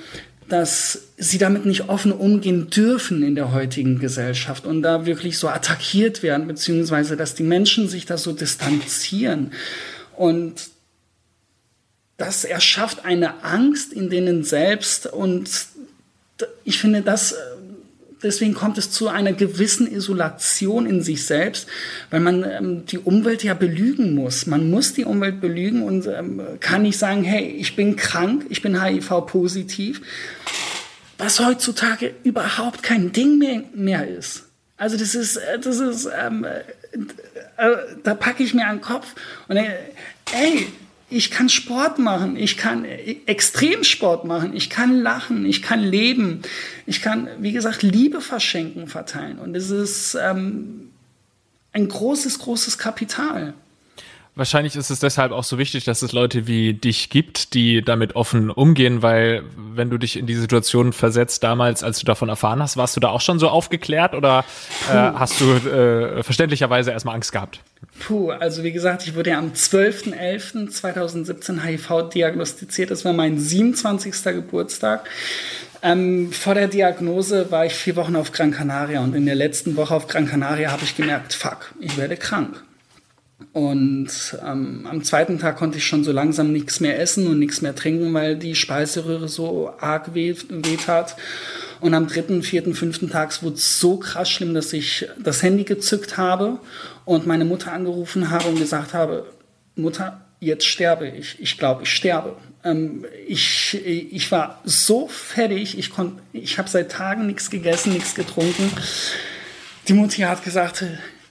S5: dass sie damit nicht offen umgehen dürfen in der heutigen Gesellschaft und da wirklich so attackiert werden, beziehungsweise dass die Menschen sich da so distanzieren. Und das erschafft eine Angst in denen selbst und ich finde, das deswegen kommt es zu einer gewissen Isolation in sich selbst, weil man ähm, die Umwelt ja belügen muss. Man muss die Umwelt belügen und ähm, kann nicht sagen, hey, ich bin krank, ich bin HIV-positiv, was heutzutage überhaupt kein Ding mehr, mehr ist. Also das ist, äh, das ist, ähm, äh, äh, da packe ich mir an den Kopf und äh, ey, ich kann Sport machen, ich kann Extremsport machen, ich kann lachen, ich kann leben, ich kann, wie gesagt, Liebe verschenken, verteilen. Und es ist ähm, ein großes, großes Kapital.
S2: Wahrscheinlich ist es deshalb auch so wichtig, dass es Leute wie dich gibt, die damit offen umgehen, weil wenn du dich in die Situation versetzt, damals, als du davon erfahren hast, warst du da auch schon so aufgeklärt oder äh, hast du äh, verständlicherweise erstmal Angst gehabt?
S5: Puh, also wie gesagt, ich wurde ja am 12.11.2017 HIV diagnostiziert. Das war mein 27. Geburtstag. Ähm, vor der Diagnose war ich vier Wochen auf Gran Canaria und in der letzten Woche auf Gran Canaria habe ich gemerkt, fuck, ich werde krank. Und ähm, am zweiten Tag konnte ich schon so langsam nichts mehr essen und nichts mehr trinken, weil die Speiseröhre so arg weh, weh tat. Und am dritten, vierten, fünften Tag wurde es so krass schlimm, dass ich das Handy gezückt habe und meine Mutter angerufen habe und gesagt habe, Mutter, jetzt sterbe ich. Ich glaube, ich sterbe. Ähm, ich, ich war so fertig, ich, konnt, ich habe seit Tagen nichts gegessen, nichts getrunken. Die Mutter hat gesagt,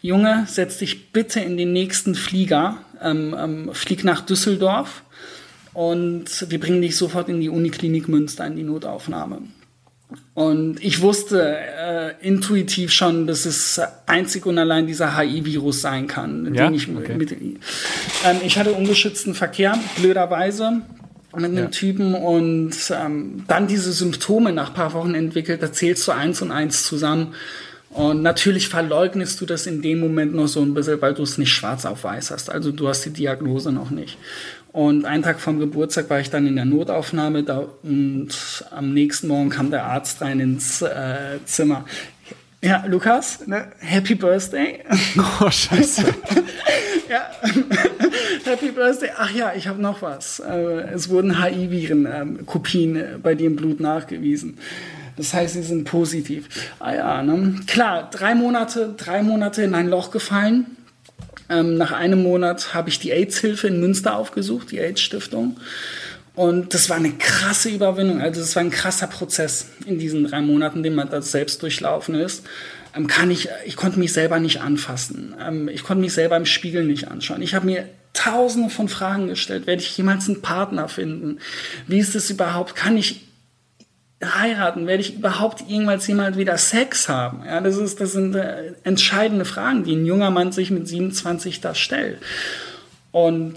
S5: Junge, setz dich bitte in den nächsten Flieger, ähm, ähm, flieg nach Düsseldorf und wir bringen dich sofort in die Uniklinik Münster in die Notaufnahme. Und ich wusste äh, intuitiv schon, dass es einzig und allein dieser HI-Virus sein kann.
S2: Ja?
S5: Ich,
S2: okay.
S5: mit, ähm, ich hatte ungeschützten Verkehr, blöderweise mit einem ja. Typen und ähm, dann diese Symptome nach paar Wochen entwickelt, da zählst du eins und eins zusammen und natürlich verleugnest du das in dem Moment noch so ein bisschen, weil du es nicht schwarz auf weiß hast. Also du hast die Diagnose noch nicht. Und einen Tag vom Geburtstag war ich dann in der Notaufnahme da und am nächsten Morgen kam der Arzt rein ins äh, Zimmer. Ja, Lukas, ne? Happy Birthday.
S2: Oh, scheiße.
S5: ja, Happy Birthday. Ach ja, ich habe noch was. Äh, es wurden HI-Viren-Kopien ähm, bei dir im Blut nachgewiesen. Das heißt, sie sind positiv. Ah ja, ne? Klar, drei Monate, drei Monate in ein Loch gefallen. Ähm, nach einem Monat habe ich die AIDS-Hilfe in Münster aufgesucht, die AIDS-Stiftung. Und das war eine krasse Überwindung. Also es war ein krasser Prozess in diesen drei Monaten, den man da selbst durchlaufen ist. Ähm, kann ich, ich konnte mich selber nicht anfassen. Ähm, ich konnte mich selber im Spiegel nicht anschauen. Ich habe mir tausende von Fragen gestellt. Werde ich jemals einen Partner finden? Wie ist es überhaupt? Kann ich heiraten? Werde ich überhaupt irgendwann jemals wieder Sex haben? Ja, das ist, das sind äh, entscheidende Fragen, die ein junger Mann sich mit 27 da stellt. Und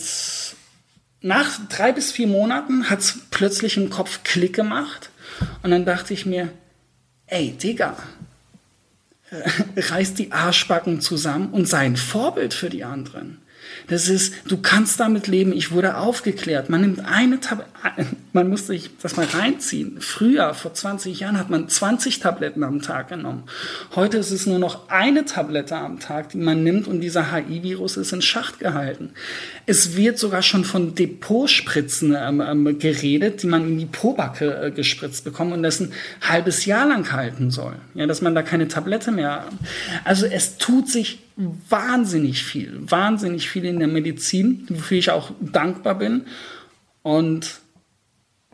S5: nach drei bis vier Monaten hat es plötzlich im Kopf Klick gemacht. Und dann dachte ich mir, ey, Digga, äh, reiß die Arschbacken zusammen und sei ein Vorbild für die anderen. Das ist, du kannst damit leben. Ich wurde aufgeklärt. Man nimmt eine Tab man muss sich das mal reinziehen. Früher, vor 20 Jahren, hat man 20 Tabletten am Tag genommen. Heute ist es nur noch eine Tablette am Tag, die man nimmt und dieser HIV-Virus ist in Schacht gehalten. Es wird sogar schon von Depotspritzen ähm, ähm, geredet, die man in die Pobacke äh, gespritzt bekommt und das ein halbes Jahr lang halten soll. Ja, dass man da keine Tablette mehr. Also es tut sich wahnsinnig viel, wahnsinnig viel in der Medizin, wofür ich auch dankbar bin. Und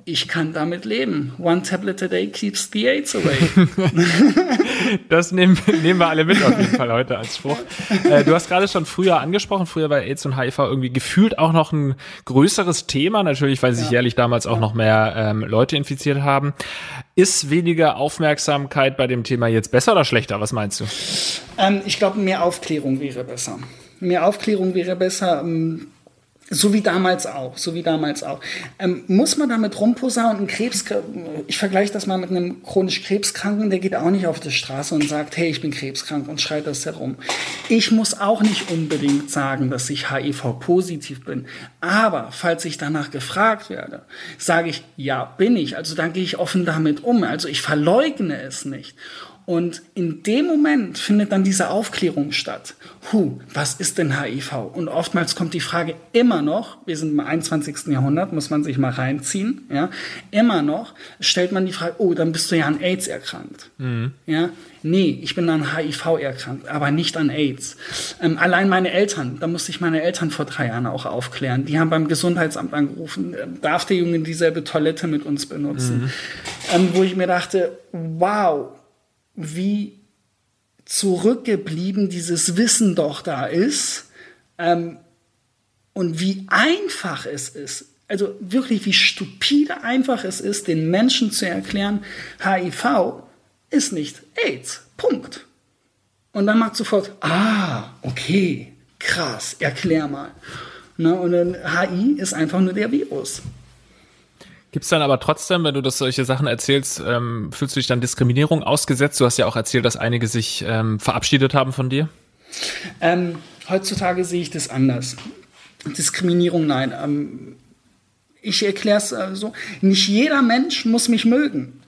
S5: ich kann damit leben. One tablet a day keeps the AIDS away.
S2: das nehmen, nehmen wir alle mit auf jeden Fall heute als Spruch. Äh, du hast gerade schon früher angesprochen, früher war AIDS und HIV irgendwie gefühlt auch noch ein größeres Thema, natürlich, weil sich ja. jährlich damals auch noch mehr ähm, Leute infiziert haben. Ist weniger Aufmerksamkeit bei dem Thema jetzt besser oder schlechter? Was meinst du?
S5: Ähm, ich glaube, mehr Aufklärung wäre besser. Mehr Aufklärung wäre besser. Ähm, So wie damals auch, so wie damals auch. Ähm, muss man damit rumposaunen? Ein Krebs, ich vergleiche das mal mit einem chronisch Krebskranken, der geht auch nicht auf die Straße und sagt, hey, ich bin krebskrank und schreit das herum. Ich muss auch nicht unbedingt sagen, dass ich HIV-positiv bin. Aber falls ich danach gefragt werde, sage ich, ja, bin ich. Also dann gehe ich offen damit um. Also ich verleugne es nicht. Und in dem Moment findet dann diese Aufklärung statt. Hu, was ist denn HIV? Und oftmals kommt die Frage immer noch, wir sind im 21. Jahrhundert, muss man sich mal reinziehen, ja, immer noch stellt man die Frage, oh, dann bist du ja an AIDS erkrankt. Mhm. Ja, nee, ich bin an HIV erkrankt, aber nicht an AIDS. Ähm, allein meine Eltern, da musste ich meine Eltern vor drei Jahren auch aufklären. Die haben beim Gesundheitsamt angerufen, äh, darf der Junge dieselbe Toilette mit uns benutzen? Mhm. Ähm, wo ich mir dachte, wow, wie zurückgeblieben dieses Wissen doch da ist ähm, und wie einfach es ist. Also wirklich, wie stupide einfach es ist, den Menschen zu erklären, HIV ist nicht AIDS. Punkt. Und dann macht sofort, ah, okay, krass, erklär mal. Ne? Und dann HI ist einfach nur der Virus.
S2: Gibt's dann aber trotzdem, wenn du das solche Sachen erzählst, ähm, fühlst du dich dann Diskriminierung ausgesetzt? Du hast ja auch erzählt, dass einige sich ähm, verabschiedet haben von dir.
S5: Ähm, heutzutage sehe ich das anders. Diskriminierung, nein. Ähm, ich erkläre es äh, so, nicht jeder Mensch muss mich mögen.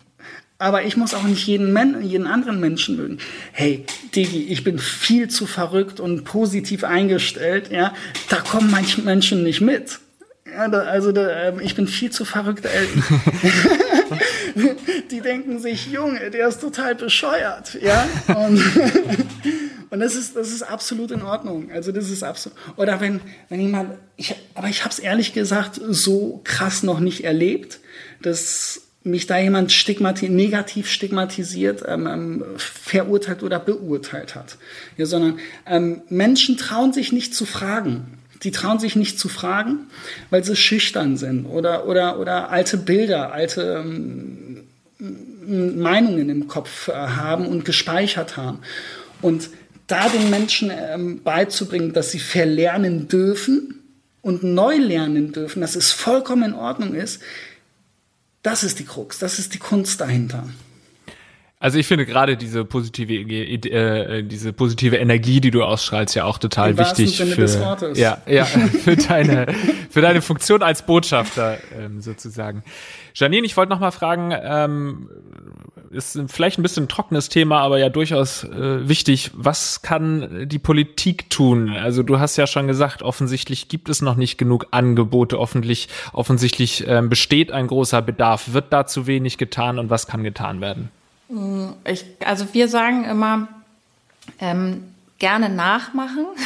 S5: Aber ich muss auch nicht jeden, Men jeden anderen Menschen mögen. Hey, Digi, ich bin viel zu verrückt und positiv eingestellt. Ja, da kommen manche Menschen nicht mit. Ja, da, also da, ähm, ich bin viel zu verrückt. die denken sich, Junge, der ist total bescheuert. Ja? Und, und das, ist, das ist absolut in Ordnung. Also das ist absolut. Oder wenn, wenn jemand, ich, aber ich habe es ehrlich gesagt so krass noch nicht erlebt, dass mich da jemand stigmati negativ stigmatisiert, ähm, ähm, verurteilt oder beurteilt hat. Ja, sondern ähm, Menschen trauen sich nicht zu fragen. Die trauen sich nicht zu fragen, weil sie schüchtern sind oder, oder, oder alte Bilder, alte ähm, Meinungen im Kopf äh, haben und gespeichert haben. Und da den Menschen ähm, beizubringen, dass sie verlernen dürfen und neu lernen dürfen, dass es vollkommen in Ordnung ist, das ist die Krux, das ist die Kunst dahinter.
S2: Also ich finde gerade diese positive äh, diese positive Energie, die du ausstrahlst, ja auch total Im wichtig Sinne für des Wortes. ja ja für deine für deine Funktion als Botschafter ähm, sozusagen. Janine, ich wollte noch mal fragen, ähm, ist vielleicht ein bisschen ein trockenes Thema, aber ja durchaus äh, wichtig. Was kann die Politik tun? Also du hast ja schon gesagt, offensichtlich gibt es noch nicht genug Angebote. Offensichtlich offensichtlich ähm, besteht ein großer Bedarf. Wird da zu wenig getan und was kann getan werden?
S4: Ich, also wir sagen immer, ähm, gerne nachmachen.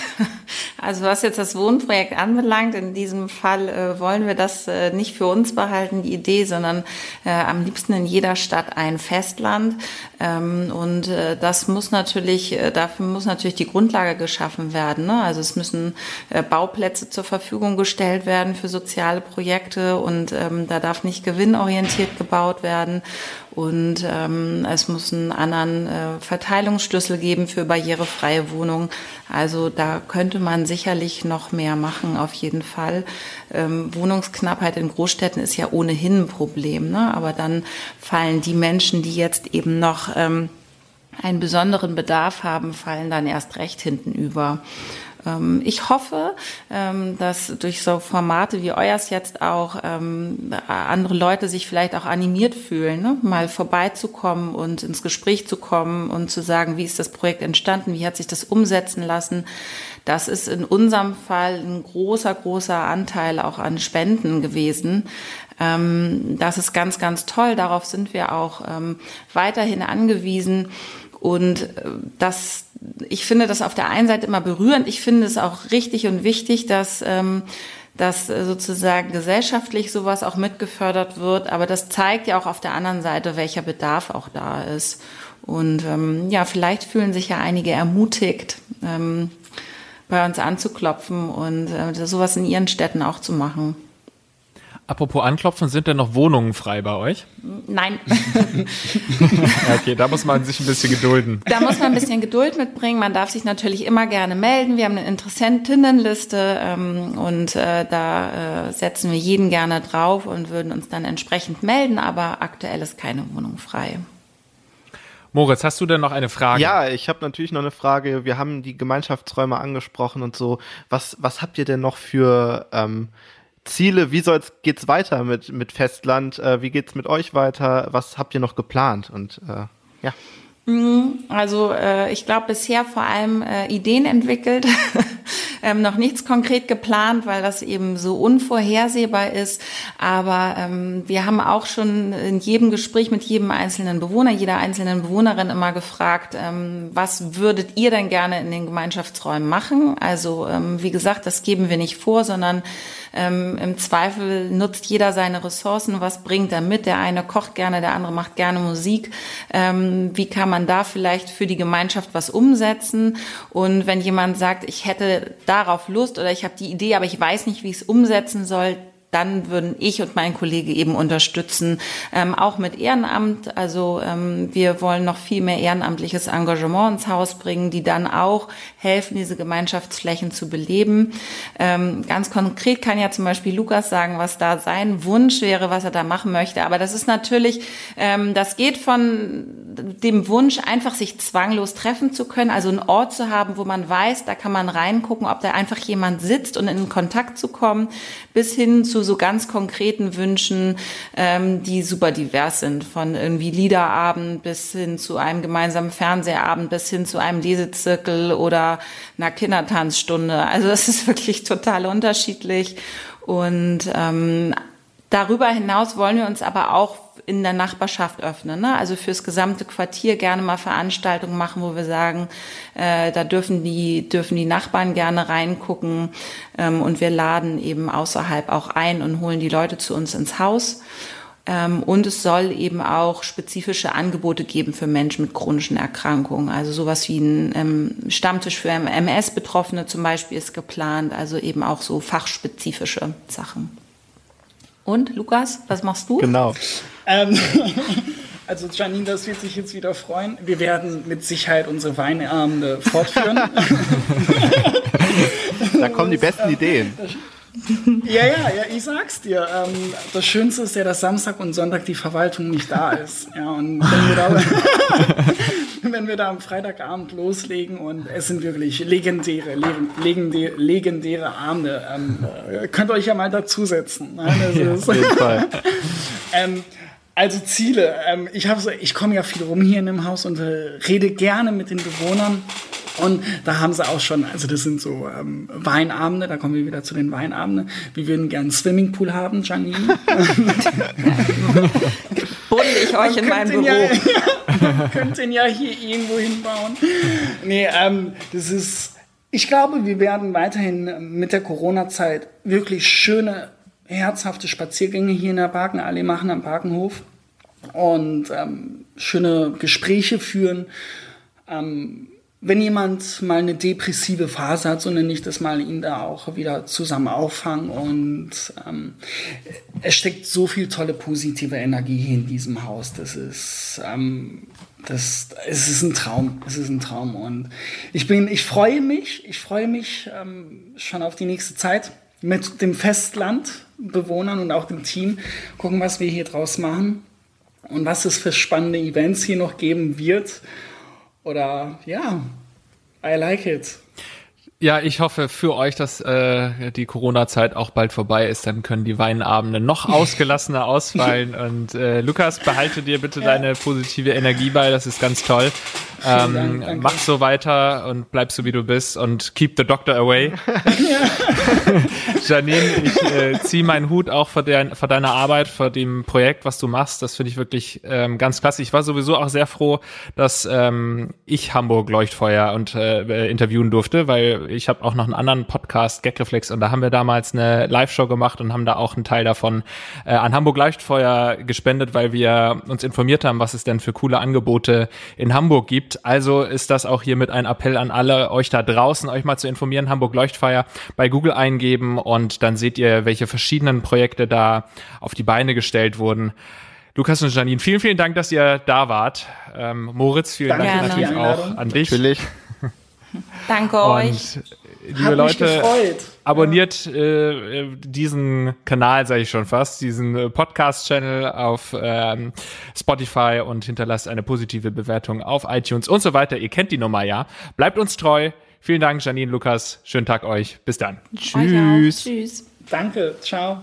S4: Also was jetzt das Wohnprojekt anbelangt, in diesem Fall äh, wollen wir das äh, nicht für uns behalten, die Idee, sondern äh, am liebsten in jeder Stadt ein Festland. Ähm, und äh, das muss natürlich, äh, dafür muss natürlich die Grundlage geschaffen werden. Ne? Also es müssen äh, Bauplätze zur Verfügung gestellt werden für soziale Projekte und ähm, da darf nicht gewinnorientiert gebaut werden. Und ähm, es muss einen anderen äh, Verteilungsschlüssel geben für barrierefreie Wohnungen. Also da könnte man sicherlich noch mehr machen, auf jeden Fall. Ähm, Wohnungsknappheit in Großstädten ist ja ohnehin ein Problem, ne? aber dann fallen die Menschen, die jetzt eben noch ähm, einen besonderen Bedarf haben, fallen dann erst recht hinten über. Ähm, ich hoffe, ähm, dass durch so Formate wie euers jetzt auch ähm, andere Leute sich vielleicht auch animiert fühlen, ne? mal vorbeizukommen und ins Gespräch zu kommen und zu sagen, wie ist das Projekt entstanden, wie hat sich das umsetzen lassen. Das ist in unserem Fall ein großer, großer Anteil auch an Spenden gewesen. Das ist ganz, ganz toll. Darauf sind wir auch weiterhin angewiesen. Und äh, das, ich finde das auf der einen Seite immer berührend. Ich finde es auch richtig und wichtig, dass, ähm, dass sozusagen gesellschaftlich sowas auch mitgefördert wird. Aber das zeigt ja auch auf der anderen Seite, welcher Bedarf auch da ist. Und ähm, ja, vielleicht fühlen sich ja einige ermutigt, ähm, bei uns anzuklopfen und äh, sowas in ihren Städten auch zu machen.
S2: Apropos Anklopfen, sind denn noch Wohnungen frei bei euch?
S4: Nein.
S2: okay, da muss man sich ein bisschen gedulden.
S4: Da muss man ein bisschen Geduld mitbringen. Man darf sich natürlich immer gerne melden. Wir haben eine Interessentinnenliste ähm, und äh, da äh, setzen wir jeden gerne drauf und würden uns dann entsprechend melden, aber aktuell ist keine Wohnung frei.
S2: Moritz, hast du denn noch eine Frage?
S3: Ja, ich habe natürlich noch eine Frage. Wir haben die Gemeinschaftsräume angesprochen und so. Was, was habt ihr denn noch für ähm, Ziele? Wie soll's, geht's weiter mit, mit Festland? Äh, wie geht's mit euch weiter? Was habt ihr noch geplant? Und äh, ja.
S4: Mhm. Also äh, ich glaube bisher vor allem äh, Ideen entwickelt, ähm, noch nichts konkret geplant, weil das eben so unvorhersehbar ist. Aber ähm, wir haben auch schon in jedem Gespräch mit jedem einzelnen Bewohner, jeder einzelnen Bewohnerin immer gefragt, ähm, was würdet ihr denn gerne in den Gemeinschaftsräumen machen? Also ähm, wie gesagt, das geben wir nicht vor, sondern ähm, Im Zweifel nutzt jeder seine Ressourcen. Was bringt er mit? Der eine kocht gerne, der andere macht gerne Musik. Ähm, wie kann man da vielleicht für die Gemeinschaft was umsetzen? Und wenn jemand sagt, ich hätte darauf Lust oder ich habe die Idee, aber ich weiß nicht, wie ich es umsetzen soll, dann würden ich und mein Kollege eben unterstützen, ähm, auch mit Ehrenamt. Also ähm, wir wollen noch viel mehr ehrenamtliches Engagement ins Haus bringen, die dann auch helfen, diese Gemeinschaftsflächen zu beleben. Ähm, ganz konkret kann ja zum Beispiel Lukas sagen, was da sein Wunsch wäre, was er da machen möchte. Aber das ist natürlich, ähm, das geht von dem Wunsch, einfach sich zwanglos treffen zu können, also einen Ort zu haben, wo man weiß, da kann man reingucken, ob da einfach jemand sitzt und in Kontakt zu kommen, bis hin zu so ganz konkreten Wünschen, ähm, die super divers sind, von irgendwie Liederabend bis hin zu einem gemeinsamen Fernsehabend, bis hin zu einem Lesezirkel oder einer Kindertanzstunde. Also es ist wirklich total unterschiedlich. Und ähm, darüber hinaus wollen wir uns aber auch in der Nachbarschaft öffnen. Ne? Also fürs gesamte Quartier gerne mal Veranstaltungen machen, wo wir sagen, äh, da dürfen die, dürfen die Nachbarn gerne reingucken ähm, und wir laden eben außerhalb auch ein und holen die Leute zu uns ins Haus. Ähm, und es soll eben auch spezifische Angebote geben für Menschen mit chronischen Erkrankungen. Also sowas wie ein ähm, Stammtisch für MS-Betroffene zum Beispiel ist geplant, also eben auch so fachspezifische Sachen. Und Lukas, was machst du?
S3: Genau.
S5: Ähm, also Janine, das wird sich jetzt wieder freuen. Wir werden mit Sicherheit unsere Weinabende fortführen.
S3: da kommen die besten Ideen.
S5: Ja, ja, ja, ich sag's dir. Ähm, das Schönste ist ja, dass Samstag und Sonntag die Verwaltung nicht da ist. Ja, und wenn wir da, wenn wir da am Freitagabend loslegen und es sind wirklich legendäre, legendäre, legendäre Abende, ähm, könnt ihr euch ja mal dazusetzen. Nein, ja, auf jeden Fall. ähm, also Ziele. Ähm, ich, ich komme ja viel rum hier in dem Haus und äh, rede gerne mit den Bewohnern. Und da haben sie auch schon, also das sind so ähm, Weinabende, da kommen wir wieder zu den Weinabenden. Wir würden gerne einen Swimmingpool haben, Janine.
S4: Buddel ich euch in meinem Büro. Ja,
S5: ja, könnt den ja hier irgendwo hinbauen. Nee, ähm, das ist, ich glaube, wir werden weiterhin mit der Corona-Zeit wirklich schöne herzhafte Spaziergänge hier in der Parkenallee machen am Parkenhof und ähm, schöne Gespräche führen. Ähm, wenn jemand mal eine depressive Phase hat, so nenne ich das mal, ihn da auch wieder zusammen auffangen. Und ähm, es steckt so viel tolle positive Energie hier in diesem Haus. Das ist, ähm, das, es ist ein Traum. Es ist ein Traum. Und ich bin, ich freue mich, ich freue mich ähm, schon auf die nächste Zeit mit dem Festlandbewohnern und auch dem Team gucken, was wir hier draus machen und was es für spannende Events hier noch geben wird. Oder ja, I like it.
S2: Ja, ich hoffe für euch, dass äh, die Corona-Zeit auch bald vorbei ist. Dann können die Weinabende noch ausgelassener ausfallen. Und äh, Lukas, behalte dir bitte ja. deine positive Energie bei. Das ist ganz toll. Ähm, Dank, mach so weiter und bleib so wie du bist und keep the doctor away. Janine, ich äh, ziehe meinen Hut auch vor, der, vor deiner Arbeit, vor dem Projekt, was du machst. Das finde ich wirklich ähm, ganz klasse. Ich war sowieso auch sehr froh, dass ähm, ich Hamburg Leuchtfeuer und äh, interviewen durfte, weil ich habe auch noch einen anderen Podcast, Gagreflex, und da haben wir damals eine Live-Show gemacht und haben da auch einen Teil davon äh, an Hamburg Leuchtfeuer gespendet, weil wir uns informiert haben, was es denn für coole Angebote in Hamburg gibt gibt. Also ist das auch hiermit ein Appell an alle, euch da draußen, euch mal zu informieren. Hamburg Leuchtfeier bei Google eingeben und dann seht ihr, welche verschiedenen Projekte da auf die Beine gestellt wurden. Lukas und Janine, vielen, vielen Dank, dass ihr da wart. Ähm, Moritz, vielen
S5: Danke
S2: Dank
S4: die
S2: natürlich auch an dich.
S3: Natürlich.
S4: Danke euch.
S2: Und liebe Leute,
S5: gefreut.
S2: abonniert äh, diesen Kanal, sage ich schon fast, diesen äh, Podcast-Channel auf ähm, Spotify und hinterlasst eine positive Bewertung auf iTunes und so weiter. Ihr kennt die Nummer ja. Bleibt uns treu. Vielen Dank, Janine, Lukas. Schönen Tag euch. Bis dann.
S4: Auch. Tschüss.
S5: Danke, ciao.